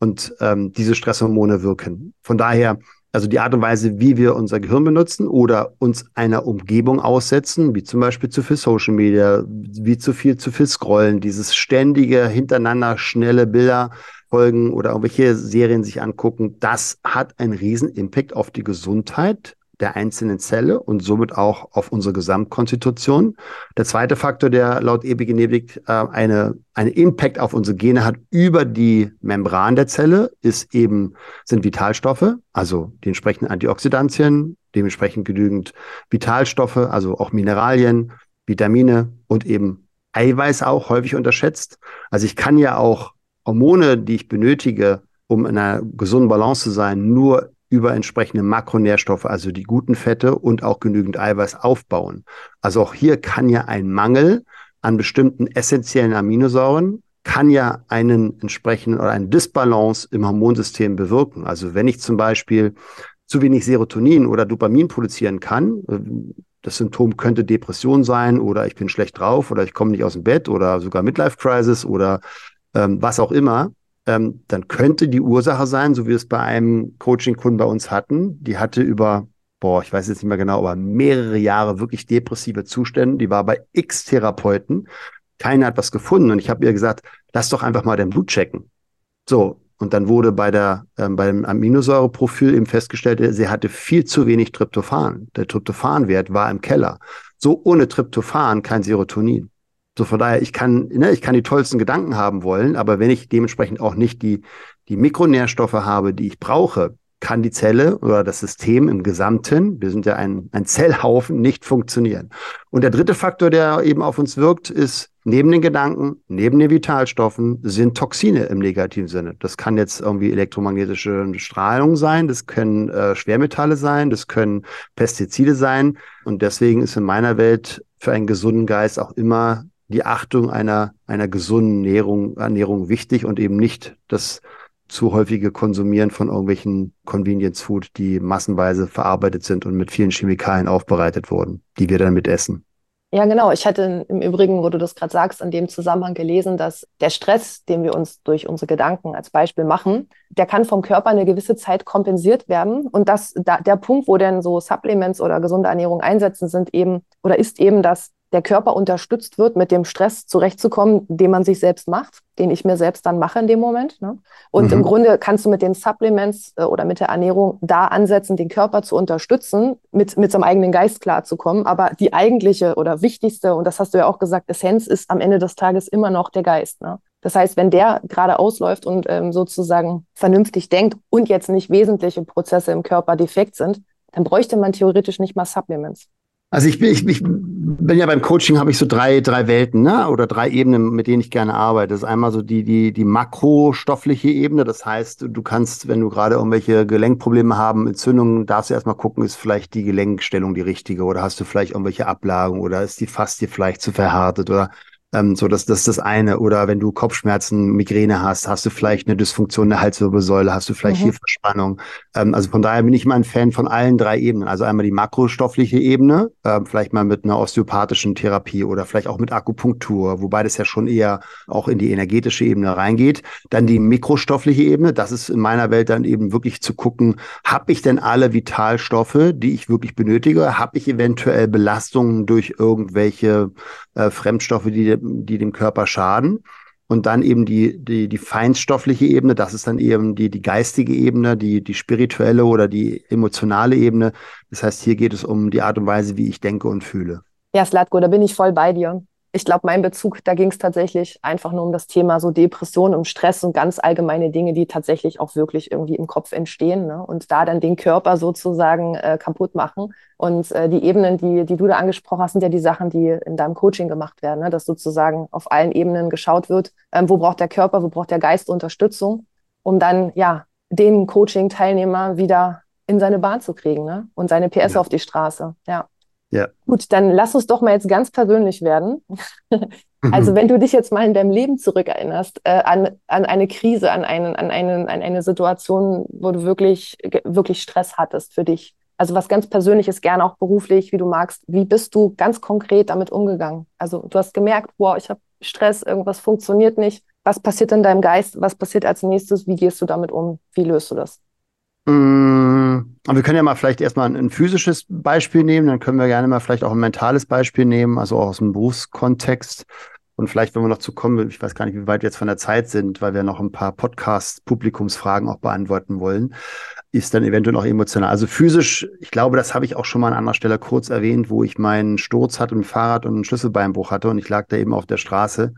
Und ähm, diese Stresshormone wirken. Von daher also die Art und Weise, wie wir unser Gehirn benutzen oder uns einer Umgebung aussetzen, wie zum Beispiel zu viel Social Media, wie zu viel zu viel Scrollen, dieses ständige hintereinander schnelle Bilder folgen oder irgendwelche Serien sich angucken, das hat einen riesen Impact auf die Gesundheit der einzelnen Zelle und somit auch auf unsere Gesamtkonstitution. Der zweite Faktor, der laut Epigenetik äh, eine, eine Impact auf unsere Gene hat über die Membran der Zelle, ist eben, sind Vitalstoffe, also die entsprechenden Antioxidantien, dementsprechend genügend Vitalstoffe, also auch Mineralien, Vitamine und eben Eiweiß auch häufig unterschätzt. Also ich kann ja auch Hormone, die ich benötige, um in einer gesunden Balance zu sein, nur über entsprechende Makronährstoffe, also die guten Fette und auch genügend Eiweiß aufbauen. Also auch hier kann ja ein Mangel an bestimmten essentiellen Aminosäuren kann ja einen entsprechenden oder einen Disbalance im Hormonsystem bewirken. Also wenn ich zum Beispiel zu wenig Serotonin oder Dopamin produzieren kann, das Symptom könnte Depression sein oder ich bin schlecht drauf oder ich komme nicht aus dem Bett oder sogar Midlife Crisis oder ähm, was auch immer, ähm, dann könnte die Ursache sein, so wie wir es bei einem Coaching-Kunden bei uns hatten, die hatte über, boah, ich weiß jetzt nicht mehr genau, aber mehrere Jahre wirklich depressive Zustände. Die war bei x Therapeuten. Keiner hat was gefunden. Und ich habe ihr gesagt, lass doch einfach mal dein Blut checken. So. Und dann wurde bei der, ähm, beim Aminosäureprofil eben festgestellt, sie hatte viel zu wenig Tryptophan. Der Tryptophanwert war im Keller. So ohne Tryptophan kein Serotonin. So von daher, ich kann, ne, ich kann die tollsten Gedanken haben wollen, aber wenn ich dementsprechend auch nicht die, die Mikronährstoffe habe, die ich brauche, kann die Zelle oder das System im Gesamten, wir sind ja ein, ein Zellhaufen, nicht funktionieren. Und der dritte Faktor, der eben auf uns wirkt, ist neben den Gedanken, neben den Vitalstoffen sind Toxine im negativen Sinne. Das kann jetzt irgendwie elektromagnetische Strahlung sein, das können äh, Schwermetalle sein, das können Pestizide sein. Und deswegen ist in meiner Welt für einen gesunden Geist auch immer die Achtung einer, einer gesunden Ernährung, Ernährung wichtig und eben nicht das zu häufige Konsumieren von irgendwelchen Convenience Food, die massenweise verarbeitet sind und mit vielen Chemikalien aufbereitet wurden, die wir dann mit essen. Ja, genau. Ich hatte im Übrigen, wo du das gerade sagst, in dem Zusammenhang gelesen, dass der Stress, den wir uns durch unsere Gedanken als Beispiel machen, der kann vom Körper eine gewisse Zeit kompensiert werden. Und das, da, der Punkt, wo denn so Supplements oder gesunde Ernährung einsetzen, sind eben oder ist eben, dass der Körper unterstützt wird, mit dem Stress zurechtzukommen, den man sich selbst macht, den ich mir selbst dann mache in dem Moment. Ne? Und mhm. im Grunde kannst du mit den Supplements äh, oder mit der Ernährung da ansetzen, den Körper zu unterstützen, mit, mit seinem eigenen Geist klarzukommen. Aber die eigentliche oder wichtigste, und das hast du ja auch gesagt, Essenz ist am Ende des Tages immer noch der Geist. Ne? Das heißt, wenn der gerade ausläuft und ähm, sozusagen vernünftig denkt und jetzt nicht wesentliche Prozesse im Körper defekt sind, dann bräuchte man theoretisch nicht mal Supplements. Also ich bin, ich, ich bin ja beim Coaching habe ich so drei, drei Welten, ne? Oder drei Ebenen, mit denen ich gerne arbeite. Das ist einmal so die, die, die makrostoffliche Ebene. Das heißt, du kannst, wenn du gerade irgendwelche Gelenkprobleme haben, Entzündungen, darfst du erstmal gucken, ist vielleicht die Gelenkstellung die richtige oder hast du vielleicht irgendwelche Ablagen oder ist die Faszie vielleicht zu verhärtet oder ähm, so, das, das ist das eine. Oder wenn du Kopfschmerzen, Migräne hast, hast du vielleicht eine Dysfunktion der Halswirbelsäule, hast du vielleicht mhm. hier Verspannung. Ähm, also von daher bin ich immer ein Fan von allen drei Ebenen. Also einmal die makrostoffliche Ebene, äh, vielleicht mal mit einer osteopathischen Therapie oder vielleicht auch mit Akupunktur, wobei das ja schon eher auch in die energetische Ebene reingeht. Dann die mikrostoffliche Ebene, das ist in meiner Welt dann eben wirklich zu gucken, habe ich denn alle Vitalstoffe, die ich wirklich benötige? Habe ich eventuell Belastungen durch irgendwelche äh, Fremdstoffe, die, die dem Körper schaden. Und dann eben die, die, die feinstoffliche Ebene, das ist dann eben die, die geistige Ebene, die, die spirituelle oder die emotionale Ebene. Das heißt, hier geht es um die Art und Weise, wie ich denke und fühle. Ja, Slatko, da bin ich voll bei dir ich glaube, mein Bezug, da ging es tatsächlich einfach nur um das Thema so Depression, um Stress und ganz allgemeine Dinge, die tatsächlich auch wirklich irgendwie im Kopf entstehen ne? und da dann den Körper sozusagen äh, kaputt machen. Und äh, die Ebenen, die, die du da angesprochen hast, sind ja die Sachen, die in deinem Coaching gemacht werden, ne? dass sozusagen auf allen Ebenen geschaut wird, ähm, wo braucht der Körper, wo braucht der Geist Unterstützung, um dann ja den Coaching-Teilnehmer wieder in seine Bahn zu kriegen ne? und seine PS ja. auf die Straße. Ja. Ja. Gut, dann lass uns doch mal jetzt ganz persönlich werden. also, wenn du dich jetzt mal in deinem Leben zurückerinnerst, äh, an, an eine Krise, an, einen, an, einen, an eine Situation, wo du wirklich, wirklich Stress hattest für dich. Also was ganz Persönliches, gerne auch beruflich, wie du magst. Wie bist du ganz konkret damit umgegangen? Also du hast gemerkt, wow, ich habe Stress, irgendwas funktioniert nicht. Was passiert in deinem Geist? Was passiert als nächstes? Wie gehst du damit um? Wie löst du das? Mmh, wir können ja mal vielleicht erstmal ein, ein, physisches Beispiel nehmen, dann können wir gerne mal vielleicht auch ein mentales Beispiel nehmen, also auch aus dem Berufskontext. Und vielleicht, wenn wir noch zu kommen, ich weiß gar nicht, wie weit wir jetzt von der Zeit sind, weil wir noch ein paar Podcast-Publikumsfragen auch beantworten wollen, ist dann eventuell auch emotional. Also physisch, ich glaube, das habe ich auch schon mal an anderer Stelle kurz erwähnt, wo ich meinen Sturz hatte dem Fahrrad und einen Schlüsselbeinbruch hatte und ich lag da eben auf der Straße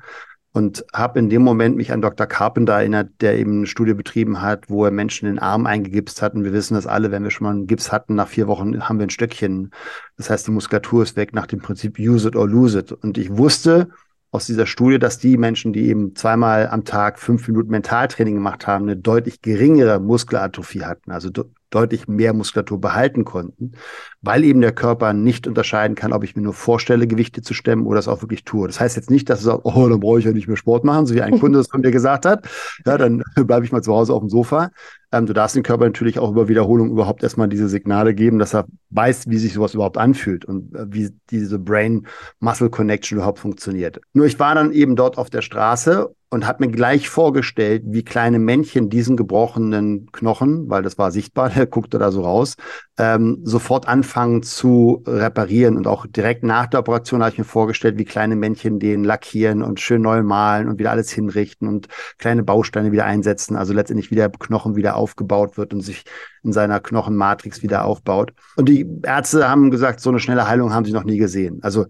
und habe in dem Moment mich an Dr. Carpenter erinnert, der eben eine Studie betrieben hat, wo er Menschen den Arm eingegipst hat. Und wir wissen das alle, wenn wir schon mal einen Gips hatten, nach vier Wochen haben wir ein Stöckchen. Das heißt, die Muskulatur ist weg nach dem Prinzip use it or lose it. Und ich wusste aus dieser Studie, dass die Menschen, die eben zweimal am Tag fünf Minuten Mentaltraining gemacht haben, eine deutlich geringere Muskelatrophie hatten, also deutlich mehr Muskulatur behalten konnten, weil eben der Körper nicht unterscheiden kann, ob ich mir nur vorstelle, Gewichte zu stemmen oder es auch wirklich tue. Das heißt jetzt nicht, dass es sagt, oh, dann brauche ich ja nicht mehr Sport machen, so wie ein Kunde das von dir gesagt hat. Ja, dann bleibe ich mal zu Hause auf dem Sofa. Ähm, du darfst dem Körper natürlich auch über Wiederholung überhaupt erstmal diese Signale geben, dass er weiß, wie sich sowas überhaupt anfühlt und äh, wie diese Brain-Muscle-Connection überhaupt funktioniert. Nur ich war dann eben dort auf der Straße und habe mir gleich vorgestellt, wie kleine Männchen diesen gebrochenen Knochen, weil das war sichtbar, der guckte da so raus, ähm, sofort anfangen zu reparieren. Und auch direkt nach der Operation habe ich mir vorgestellt, wie kleine Männchen den lackieren und schön neu malen und wieder alles hinrichten und kleine Bausteine wieder einsetzen. Also letztendlich wieder Knochen wieder aufgebaut wird und sich in seiner Knochenmatrix wieder aufbaut. Und die Ärzte haben gesagt, so eine schnelle Heilung haben sie noch nie gesehen. Also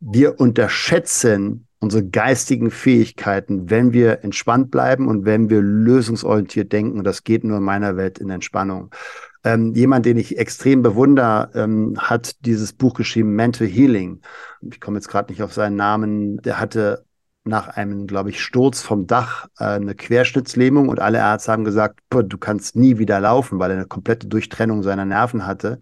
wir unterschätzen unsere geistigen Fähigkeiten, wenn wir entspannt bleiben und wenn wir lösungsorientiert denken. Und das geht nur in meiner Welt in Entspannung. Ähm, jemand, den ich extrem bewundere, ähm, hat dieses Buch geschrieben, Mental Healing. Ich komme jetzt gerade nicht auf seinen Namen. Der hatte nach einem, glaube ich, Sturz vom Dach äh, eine Querschnittslähmung und alle Ärzte haben gesagt, du kannst nie wieder laufen, weil er eine komplette Durchtrennung seiner Nerven hatte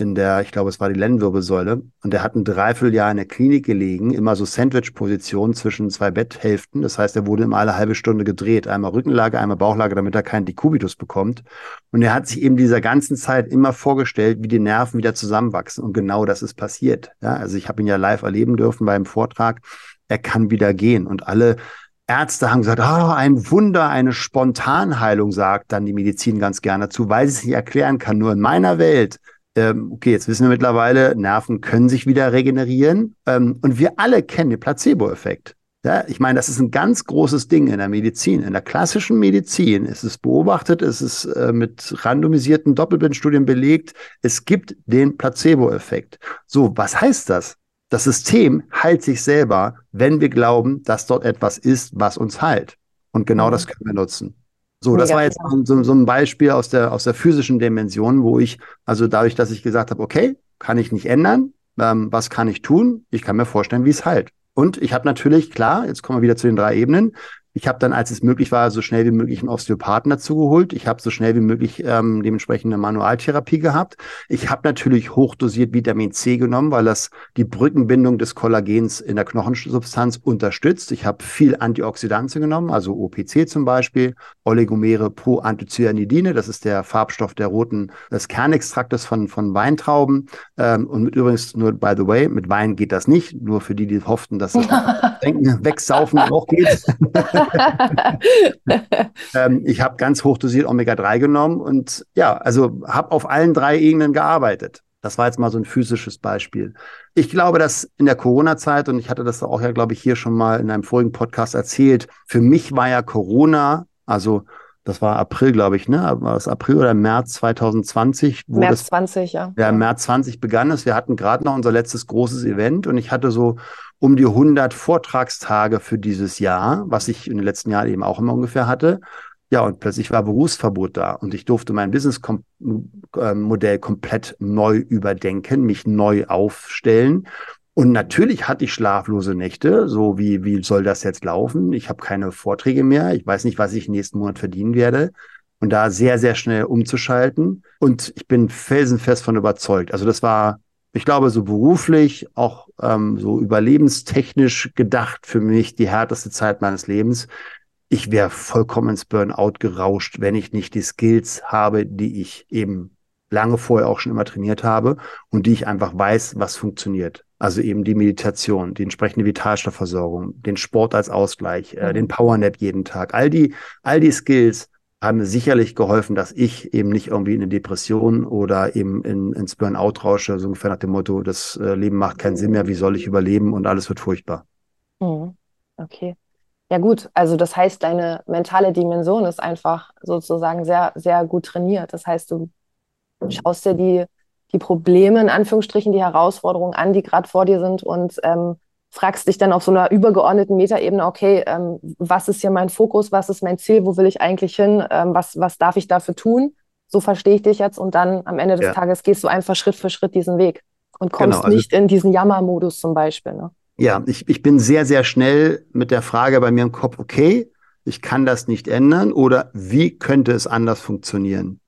in der, ich glaube, es war die Lendenwirbelsäule. Und er hat ein Dreivierteljahr in der Klinik gelegen, immer so Sandwich-Position zwischen zwei Betthälften. Das heißt, er wurde immer alle halbe Stunde gedreht. Einmal Rückenlage, einmal Bauchlage, damit er keinen Dekubitus bekommt. Und er hat sich eben dieser ganzen Zeit immer vorgestellt, wie die Nerven wieder zusammenwachsen. Und genau das ist passiert. Ja, also ich habe ihn ja live erleben dürfen beim Vortrag. Er kann wieder gehen. Und alle Ärzte haben gesagt, oh, ein Wunder, eine Spontanheilung, sagt dann die Medizin ganz gerne dazu, weil sie es nicht erklären kann. Nur in meiner Welt ähm, okay, jetzt wissen wir mittlerweile, Nerven können sich wieder regenerieren. Ähm, und wir alle kennen den Placebo-Effekt. Ja, ich meine, das ist ein ganz großes Ding in der Medizin. In der klassischen Medizin ist es beobachtet, ist es äh, mit randomisierten Doppelblindstudien belegt. Es gibt den Placebo-Effekt. So, was heißt das? Das System heilt sich selber, wenn wir glauben, dass dort etwas ist, was uns heilt. Und genau mhm. das können wir nutzen. So, das war jetzt so, so, ein Beispiel aus der, aus der physischen Dimension, wo ich, also dadurch, dass ich gesagt habe, okay, kann ich nicht ändern, ähm, was kann ich tun? Ich kann mir vorstellen, wie es halt. Und ich habe natürlich, klar, jetzt kommen wir wieder zu den drei Ebenen, ich habe dann, als es möglich war, so schnell wie möglich einen Osteopathen dazu geholt. Ich habe so schnell wie möglich ähm, dementsprechend eine Manualtherapie gehabt. Ich habe natürlich hochdosiert Vitamin C genommen, weil das die Brückenbindung des Kollagens in der Knochensubstanz unterstützt. Ich habe viel Antioxidantien genommen, also OPC zum Beispiel, Oligomere Proanthocyanidine, das ist der Farbstoff der roten, des Kernextraktes von, von Weintrauben. Ähm, und mit übrigens nur, by the way, mit Wein geht das nicht, nur für die, die hofften, dass es Denken, Wegsaufen auch geht. ähm, ich habe ganz hochdosiert Omega-3 genommen und ja, also habe auf allen drei Ebenen gearbeitet. Das war jetzt mal so ein physisches Beispiel. Ich glaube, dass in der Corona-Zeit, und ich hatte das auch ja, glaube ich, hier schon mal in einem vorigen Podcast erzählt, für mich war ja Corona, also das war April, glaube ich, ne? War es April oder März 2020? Wo März das, 20, ja. Ja, März 20 begann es. Wir hatten gerade noch unser letztes großes Event und ich hatte so um die 100 Vortragstage für dieses Jahr, was ich in den letzten Jahren eben auch immer ungefähr hatte. Ja, und plötzlich war Berufsverbot da und ich durfte mein Businessmodell ähm, komplett neu überdenken, mich neu aufstellen. Und natürlich hatte ich schlaflose Nächte, so wie, wie soll das jetzt laufen? Ich habe keine Vorträge mehr, ich weiß nicht, was ich nächsten Monat verdienen werde. Und da sehr, sehr schnell umzuschalten. Und ich bin felsenfest von überzeugt. Also das war ich glaube, so beruflich, auch ähm, so überlebenstechnisch gedacht für mich die härteste Zeit meines Lebens. Ich wäre vollkommen ins Burnout gerauscht, wenn ich nicht die Skills habe, die ich eben lange vorher auch schon immer trainiert habe und die ich einfach weiß, was funktioniert. Also eben die Meditation, die entsprechende Vitalstoffversorgung, den Sport als Ausgleich, äh, den mhm. Powernap jeden Tag. All die, all die Skills haben mir sicherlich geholfen, dass ich eben nicht irgendwie in eine Depression oder eben in, ins Burnout rausche, so ungefähr nach dem Motto, das äh, Leben macht keinen Sinn mehr, wie soll ich überleben und alles wird furchtbar. Mhm. Okay. Ja gut, also das heißt, deine mentale Dimension ist einfach sozusagen sehr, sehr gut trainiert. Das heißt, du schaust dir die, die Probleme, in Anführungsstrichen, die Herausforderungen an, die gerade vor dir sind und ähm, fragst dich dann auf so einer übergeordneten Metaebene, okay, ähm, was ist hier mein Fokus, was ist mein Ziel, wo will ich eigentlich hin, ähm, was, was darf ich dafür tun? So verstehe ich dich jetzt und dann am Ende des ja. Tages gehst du einfach Schritt für Schritt diesen Weg und kommst genau, also nicht in diesen Jammermodus zum Beispiel. Ne? Ja, ich, ich bin sehr, sehr schnell mit der Frage bei mir im Kopf, okay, ich kann das nicht ändern oder wie könnte es anders funktionieren?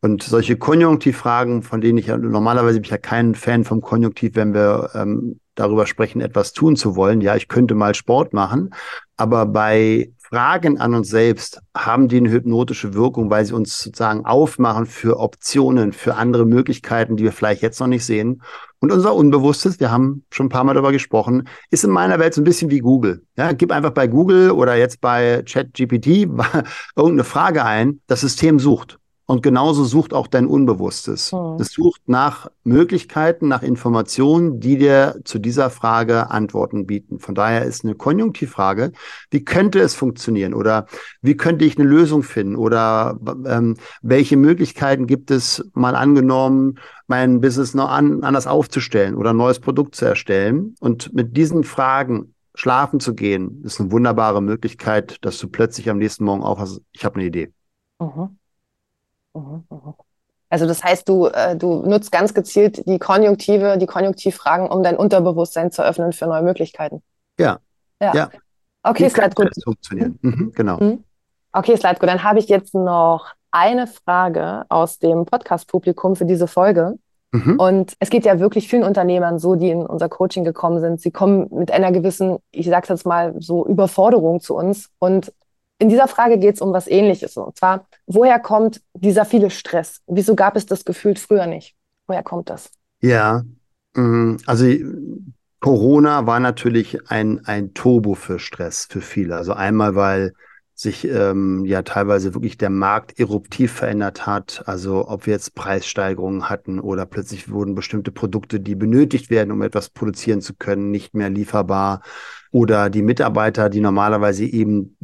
Und solche Konjunktivfragen, von denen ich ja normalerweise bin ich ja kein Fan vom Konjunktiv, wenn wir ähm, darüber sprechen, etwas tun zu wollen. Ja, ich könnte mal Sport machen, aber bei Fragen an uns selbst haben die eine hypnotische Wirkung, weil sie uns sozusagen aufmachen für Optionen, für andere Möglichkeiten, die wir vielleicht jetzt noch nicht sehen. Und unser Unbewusstes, wir haben schon ein paar Mal darüber gesprochen, ist in meiner Welt so ein bisschen wie Google. Ja, gib einfach bei Google oder jetzt bei ChatGPT irgendeine Frage ein, das System sucht. Und genauso sucht auch dein Unbewusstes. Mhm. Es sucht nach Möglichkeiten, nach Informationen, die dir zu dieser Frage Antworten bieten. Von daher ist eine Konjunktivfrage, wie könnte es funktionieren oder wie könnte ich eine Lösung finden oder ähm, welche Möglichkeiten gibt es, mal angenommen, mein Business noch an, anders aufzustellen oder ein neues Produkt zu erstellen. Und mit diesen Fragen schlafen zu gehen, ist eine wunderbare Möglichkeit, dass du plötzlich am nächsten Morgen auch hast, ich habe eine Idee. Mhm. Mhm, mhm. Also das heißt, du, äh, du nutzt ganz gezielt die Konjunktive, die Konjunktivfragen, um dein Unterbewusstsein zu öffnen für neue Möglichkeiten. Ja. Ja. ja. Okay, Slidego. funktionieren. Mhm, genau. Mhm. Okay, Slidego, dann habe ich jetzt noch eine Frage aus dem Podcast-Publikum für diese Folge. Mhm. Und es geht ja wirklich vielen Unternehmern so, die in unser Coaching gekommen sind. Sie kommen mit einer gewissen, ich sage es jetzt mal so, Überforderung zu uns und in dieser Frage geht es um was Ähnliches. Und zwar, woher kommt dieser viele Stress? Wieso gab es das gefühlt früher nicht? Woher kommt das? Ja, mm, also Corona war natürlich ein, ein Turbo für Stress für viele. Also einmal, weil sich ähm, ja teilweise wirklich der Markt eruptiv verändert hat. Also ob wir jetzt Preissteigerungen hatten oder plötzlich wurden bestimmte Produkte, die benötigt werden, um etwas produzieren zu können, nicht mehr lieferbar. Oder die Mitarbeiter, die normalerweise eben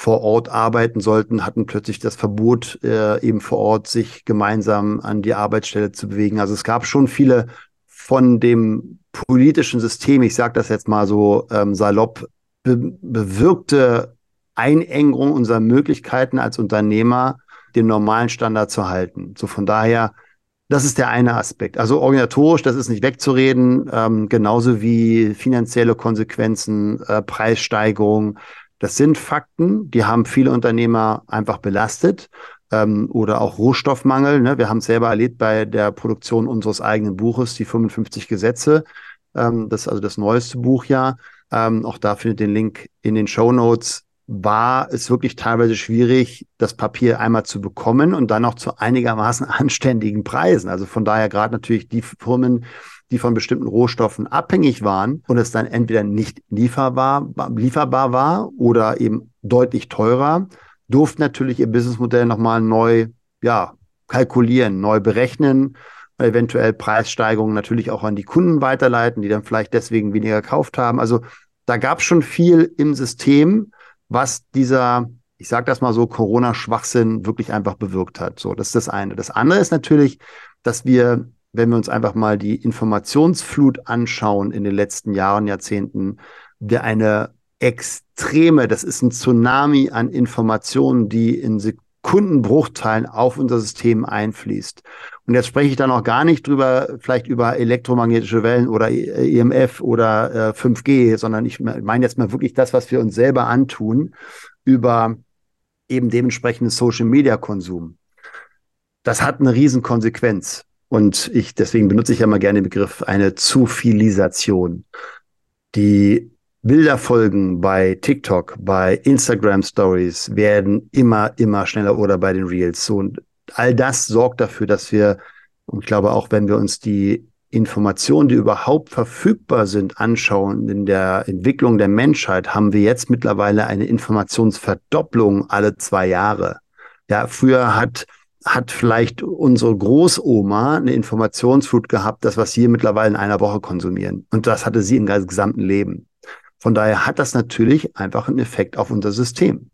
vor Ort arbeiten sollten, hatten plötzlich das Verbot, äh, eben vor Ort sich gemeinsam an die Arbeitsstelle zu bewegen. Also es gab schon viele von dem politischen System, ich sage das jetzt mal so ähm, salopp, be bewirkte Einengung unserer Möglichkeiten als Unternehmer, den normalen Standard zu halten. So von daher Das ist der eine Aspekt. Also organisatorisch, das ist nicht wegzureden, ähm, genauso wie finanzielle Konsequenzen, äh, Preissteigerung. Das sind Fakten, die haben viele Unternehmer einfach belastet ähm, oder auch Rohstoffmangel. Ne? Wir haben es selber erlebt bei der Produktion unseres eigenen Buches, die 55 Gesetze. Ähm, das ist also das neueste Buch ja. Ähm, auch da findet den Link in den Show Notes war es wirklich teilweise schwierig, das Papier einmal zu bekommen und dann auch zu einigermaßen anständigen Preisen. Also von daher gerade natürlich die Firmen, die von bestimmten Rohstoffen abhängig waren und es dann entweder nicht lieferbar, lieferbar war oder eben deutlich teurer, durften natürlich ihr Businessmodell nochmal neu ja, kalkulieren, neu berechnen, eventuell Preissteigerungen natürlich auch an die Kunden weiterleiten, die dann vielleicht deswegen weniger gekauft haben. Also da gab es schon viel im System, was dieser, ich sage das mal so, Corona-Schwachsinn wirklich einfach bewirkt hat. So, das ist das eine. Das andere ist natürlich, dass wir, wenn wir uns einfach mal die Informationsflut anschauen in den letzten Jahren, Jahrzehnten, wir eine extreme, das ist ein Tsunami an Informationen, die in Sekundenbruchteilen auf unser System einfließt. Und jetzt spreche ich da noch gar nicht drüber, vielleicht über elektromagnetische Wellen oder EMF oder äh, 5G, sondern ich meine jetzt mal wirklich das, was wir uns selber antun, über eben dementsprechenden Social Media Konsum. Das hat eine Riesenkonsequenz. Und ich, deswegen benutze ich ja mal gerne den Begriff eine Zufilisation. Die Bilderfolgen bei TikTok, bei Instagram Stories werden immer, immer schneller oder bei den Reels. Und all das sorgt dafür, dass wir, und ich glaube auch, wenn wir uns die Informationen, die überhaupt verfügbar sind, anschauen in der Entwicklung der Menschheit, haben wir jetzt mittlerweile eine Informationsverdopplung alle zwei Jahre. Ja, früher hat hat vielleicht unsere Großoma eine Informationsflut gehabt, das, was wir mittlerweile in einer Woche konsumieren. Und das hatte sie im gesamten Leben. Von daher hat das natürlich einfach einen Effekt auf unser System.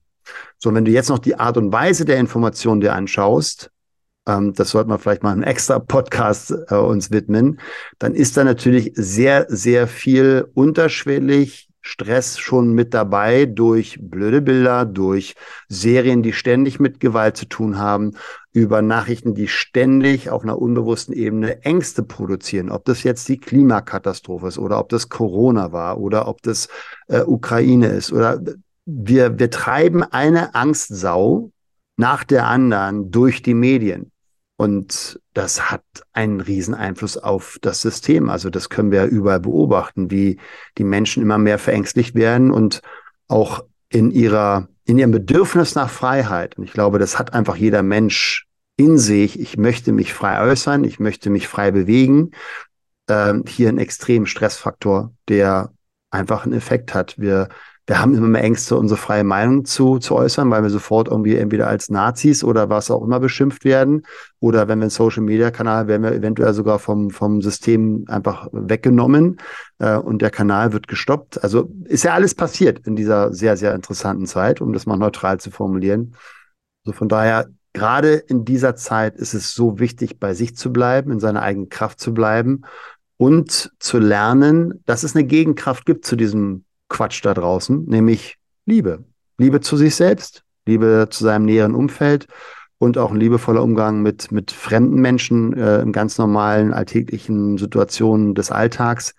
So, wenn du jetzt noch die Art und Weise der Information dir anschaust, ähm, das sollte man vielleicht mal einen extra Podcast äh, uns widmen, dann ist da natürlich sehr, sehr viel unterschwellig Stress schon mit dabei durch blöde Bilder, durch Serien, die ständig mit Gewalt zu tun haben, über Nachrichten, die ständig auf einer unbewussten Ebene Ängste produzieren. Ob das jetzt die Klimakatastrophe ist oder ob das Corona war oder ob das äh, Ukraine ist oder wir, wir treiben eine Angstsau nach der anderen durch die Medien. Und das hat einen riesen Einfluss auf das System. Also das können wir überall beobachten, wie die Menschen immer mehr verängstigt werden und auch in ihrer, in ihrem Bedürfnis nach Freiheit. Und ich glaube, das hat einfach jeder Mensch in sich. Ich möchte mich frei äußern, ich möchte mich frei bewegen. Ähm, hier ein extremen Stressfaktor, der einfach einen Effekt hat. Wir wir haben immer mehr Ängste, unsere freie Meinung zu, zu äußern, weil wir sofort irgendwie entweder als Nazis oder was auch immer beschimpft werden. Oder wenn wir einen Social Media Kanal, werden wir eventuell sogar vom, vom System einfach weggenommen äh, und der Kanal wird gestoppt. Also ist ja alles passiert in dieser sehr, sehr interessanten Zeit, um das mal neutral zu formulieren. So von daher, gerade in dieser Zeit ist es so wichtig, bei sich zu bleiben, in seiner eigenen Kraft zu bleiben und zu lernen, dass es eine Gegenkraft gibt zu diesem Quatsch da draußen, nämlich Liebe. Liebe zu sich selbst, Liebe zu seinem näheren Umfeld und auch ein liebevoller Umgang mit, mit fremden Menschen äh, in ganz normalen alltäglichen Situationen des Alltags.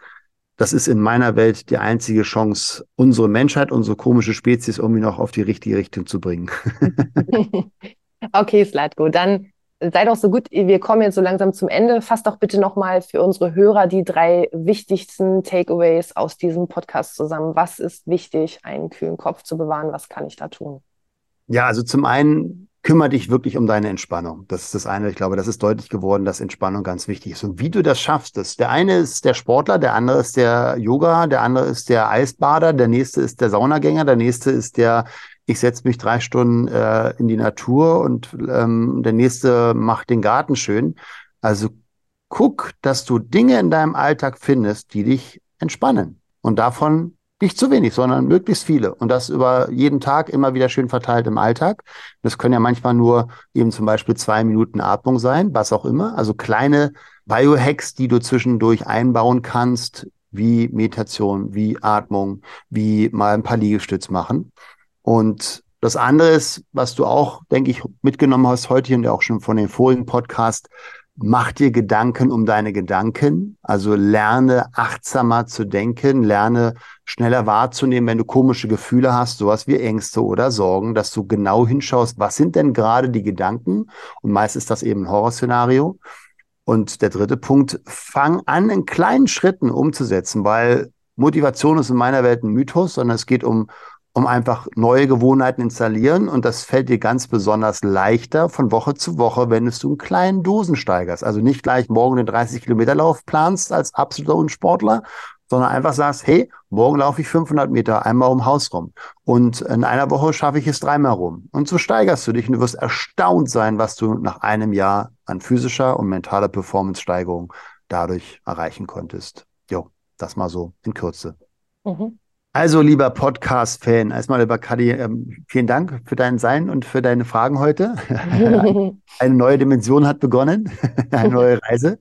Das ist in meiner Welt die einzige Chance, unsere Menschheit, unsere komische Spezies irgendwie noch auf die richtige Richtung zu bringen. okay, Slatko, dann sei doch so gut, wir kommen jetzt so langsam zum Ende. Fass doch bitte nochmal für unsere Hörer die drei wichtigsten Takeaways aus diesem Podcast zusammen. Was ist wichtig, einen kühlen Kopf zu bewahren? Was kann ich da tun? Ja, also zum einen kümmere dich wirklich um deine Entspannung. Das ist das eine. Ich glaube, das ist deutlich geworden, dass Entspannung ganz wichtig ist. Und wie du das schaffst, das der eine ist der Sportler, der andere ist der Yoga, der andere ist der Eisbader, der nächste ist der Saunagänger, der nächste ist der ich setze mich drei Stunden äh, in die Natur und ähm, der nächste macht den Garten schön. Also guck, dass du Dinge in deinem Alltag findest, die dich entspannen. Und davon nicht zu wenig, sondern möglichst viele. Und das über jeden Tag immer wieder schön verteilt im Alltag. Das können ja manchmal nur eben zum Beispiel zwei Minuten Atmung sein, was auch immer. Also kleine Biohacks, die du zwischendurch einbauen kannst, wie Meditation, wie Atmung, wie mal ein paar Liegestütz machen. Und das andere ist, was du auch, denke ich, mitgenommen hast heute und ja auch schon von dem vorigen Podcast, mach dir Gedanken um deine Gedanken. Also lerne achtsamer zu denken, lerne schneller wahrzunehmen, wenn du komische Gefühle hast, sowas wie Ängste oder Sorgen, dass du genau hinschaust, was sind denn gerade die Gedanken? Und meist ist das eben ein Horrorszenario. Und der dritte Punkt, fang an, in kleinen Schritten umzusetzen, weil Motivation ist in meiner Welt ein Mythos, sondern es geht um, um einfach neue Gewohnheiten installieren. Und das fällt dir ganz besonders leichter von Woche zu Woche, wenn du in kleinen Dosen steigerst. Also nicht gleich morgen den 30 Kilometer Lauf planst als absoluter Unsportler, sondern einfach sagst, hey, morgen laufe ich 500 Meter einmal um Haus rum und in einer Woche schaffe ich es dreimal rum. Und so steigerst du dich und du wirst erstaunt sein, was du nach einem Jahr an physischer und mentaler Performance-Steigerung dadurch erreichen konntest. Jo, das mal so in Kürze. Mhm. Also, lieber Podcast-Fan, erstmal lieber Kadi, ähm, vielen Dank für dein Sein und für deine Fragen heute. Eine neue Dimension hat begonnen, eine neue Reise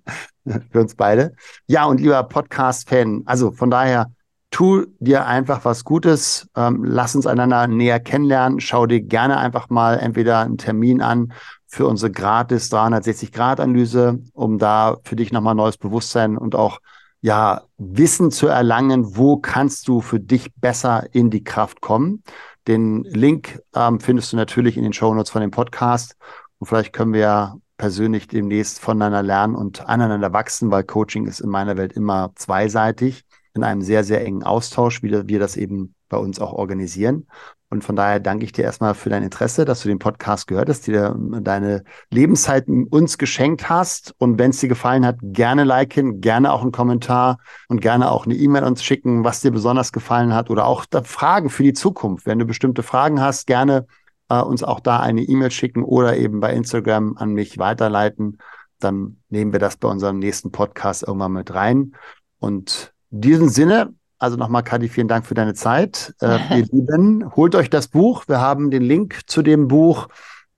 für uns beide. Ja, und lieber Podcast-Fan, also von daher, tu dir einfach was Gutes, ähm, lass uns einander näher kennenlernen, schau dir gerne einfach mal entweder einen Termin an für unsere gratis 360-Grad-Analyse, um da für dich nochmal neues Bewusstsein und auch ja, Wissen zu erlangen, wo kannst du für dich besser in die Kraft kommen. Den Link ähm, findest du natürlich in den Show Notes von dem Podcast. Und vielleicht können wir ja persönlich demnächst voneinander lernen und aneinander wachsen, weil Coaching ist in meiner Welt immer zweiseitig, in einem sehr, sehr engen Austausch, wie wir das eben bei uns auch organisieren. Und von daher danke ich dir erstmal für dein Interesse, dass du den Podcast gehört hast, dir deine Lebenszeit uns geschenkt hast. Und wenn es dir gefallen hat, gerne liken, gerne auch einen Kommentar und gerne auch eine E-Mail uns schicken, was dir besonders gefallen hat oder auch Fragen für die Zukunft. Wenn du bestimmte Fragen hast, gerne äh, uns auch da eine E-Mail schicken oder eben bei Instagram an mich weiterleiten. Dann nehmen wir das bei unserem nächsten Podcast irgendwann mit rein. Und in diesem Sinne also nochmal, Kadi, vielen Dank für deine Zeit. Äh, ihr Lieben, holt euch das Buch. Wir haben den Link zu dem Buch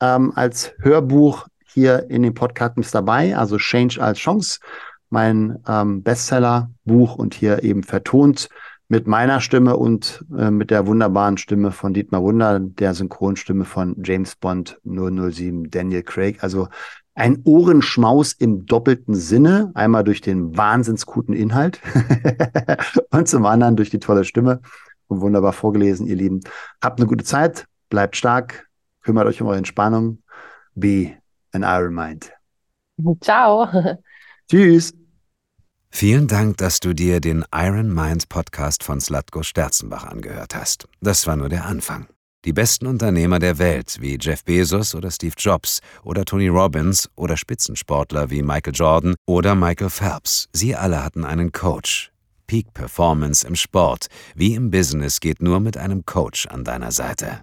ähm, als Hörbuch hier in dem Podcast mit dabei. Also Change als Chance, mein ähm, Bestseller-Buch und hier eben vertont mit meiner Stimme und äh, mit der wunderbaren Stimme von Dietmar Wunder, der Synchronstimme von James Bond 007 Daniel Craig. Also ein Ohrenschmaus im doppelten Sinne. Einmal durch den wahnsinnsguten Inhalt und zum anderen durch die tolle Stimme. Und wunderbar vorgelesen, ihr Lieben. Habt eine gute Zeit, bleibt stark, kümmert euch um eure Entspannung. Be an Iron Mind. Ciao. Tschüss. Vielen Dank, dass du dir den Iron Mind Podcast von Slatko Sterzenbach angehört hast. Das war nur der Anfang. Die besten Unternehmer der Welt wie Jeff Bezos oder Steve Jobs oder Tony Robbins oder Spitzensportler wie Michael Jordan oder Michael Phelps, sie alle hatten einen Coach. Peak Performance im Sport wie im Business geht nur mit einem Coach an deiner Seite.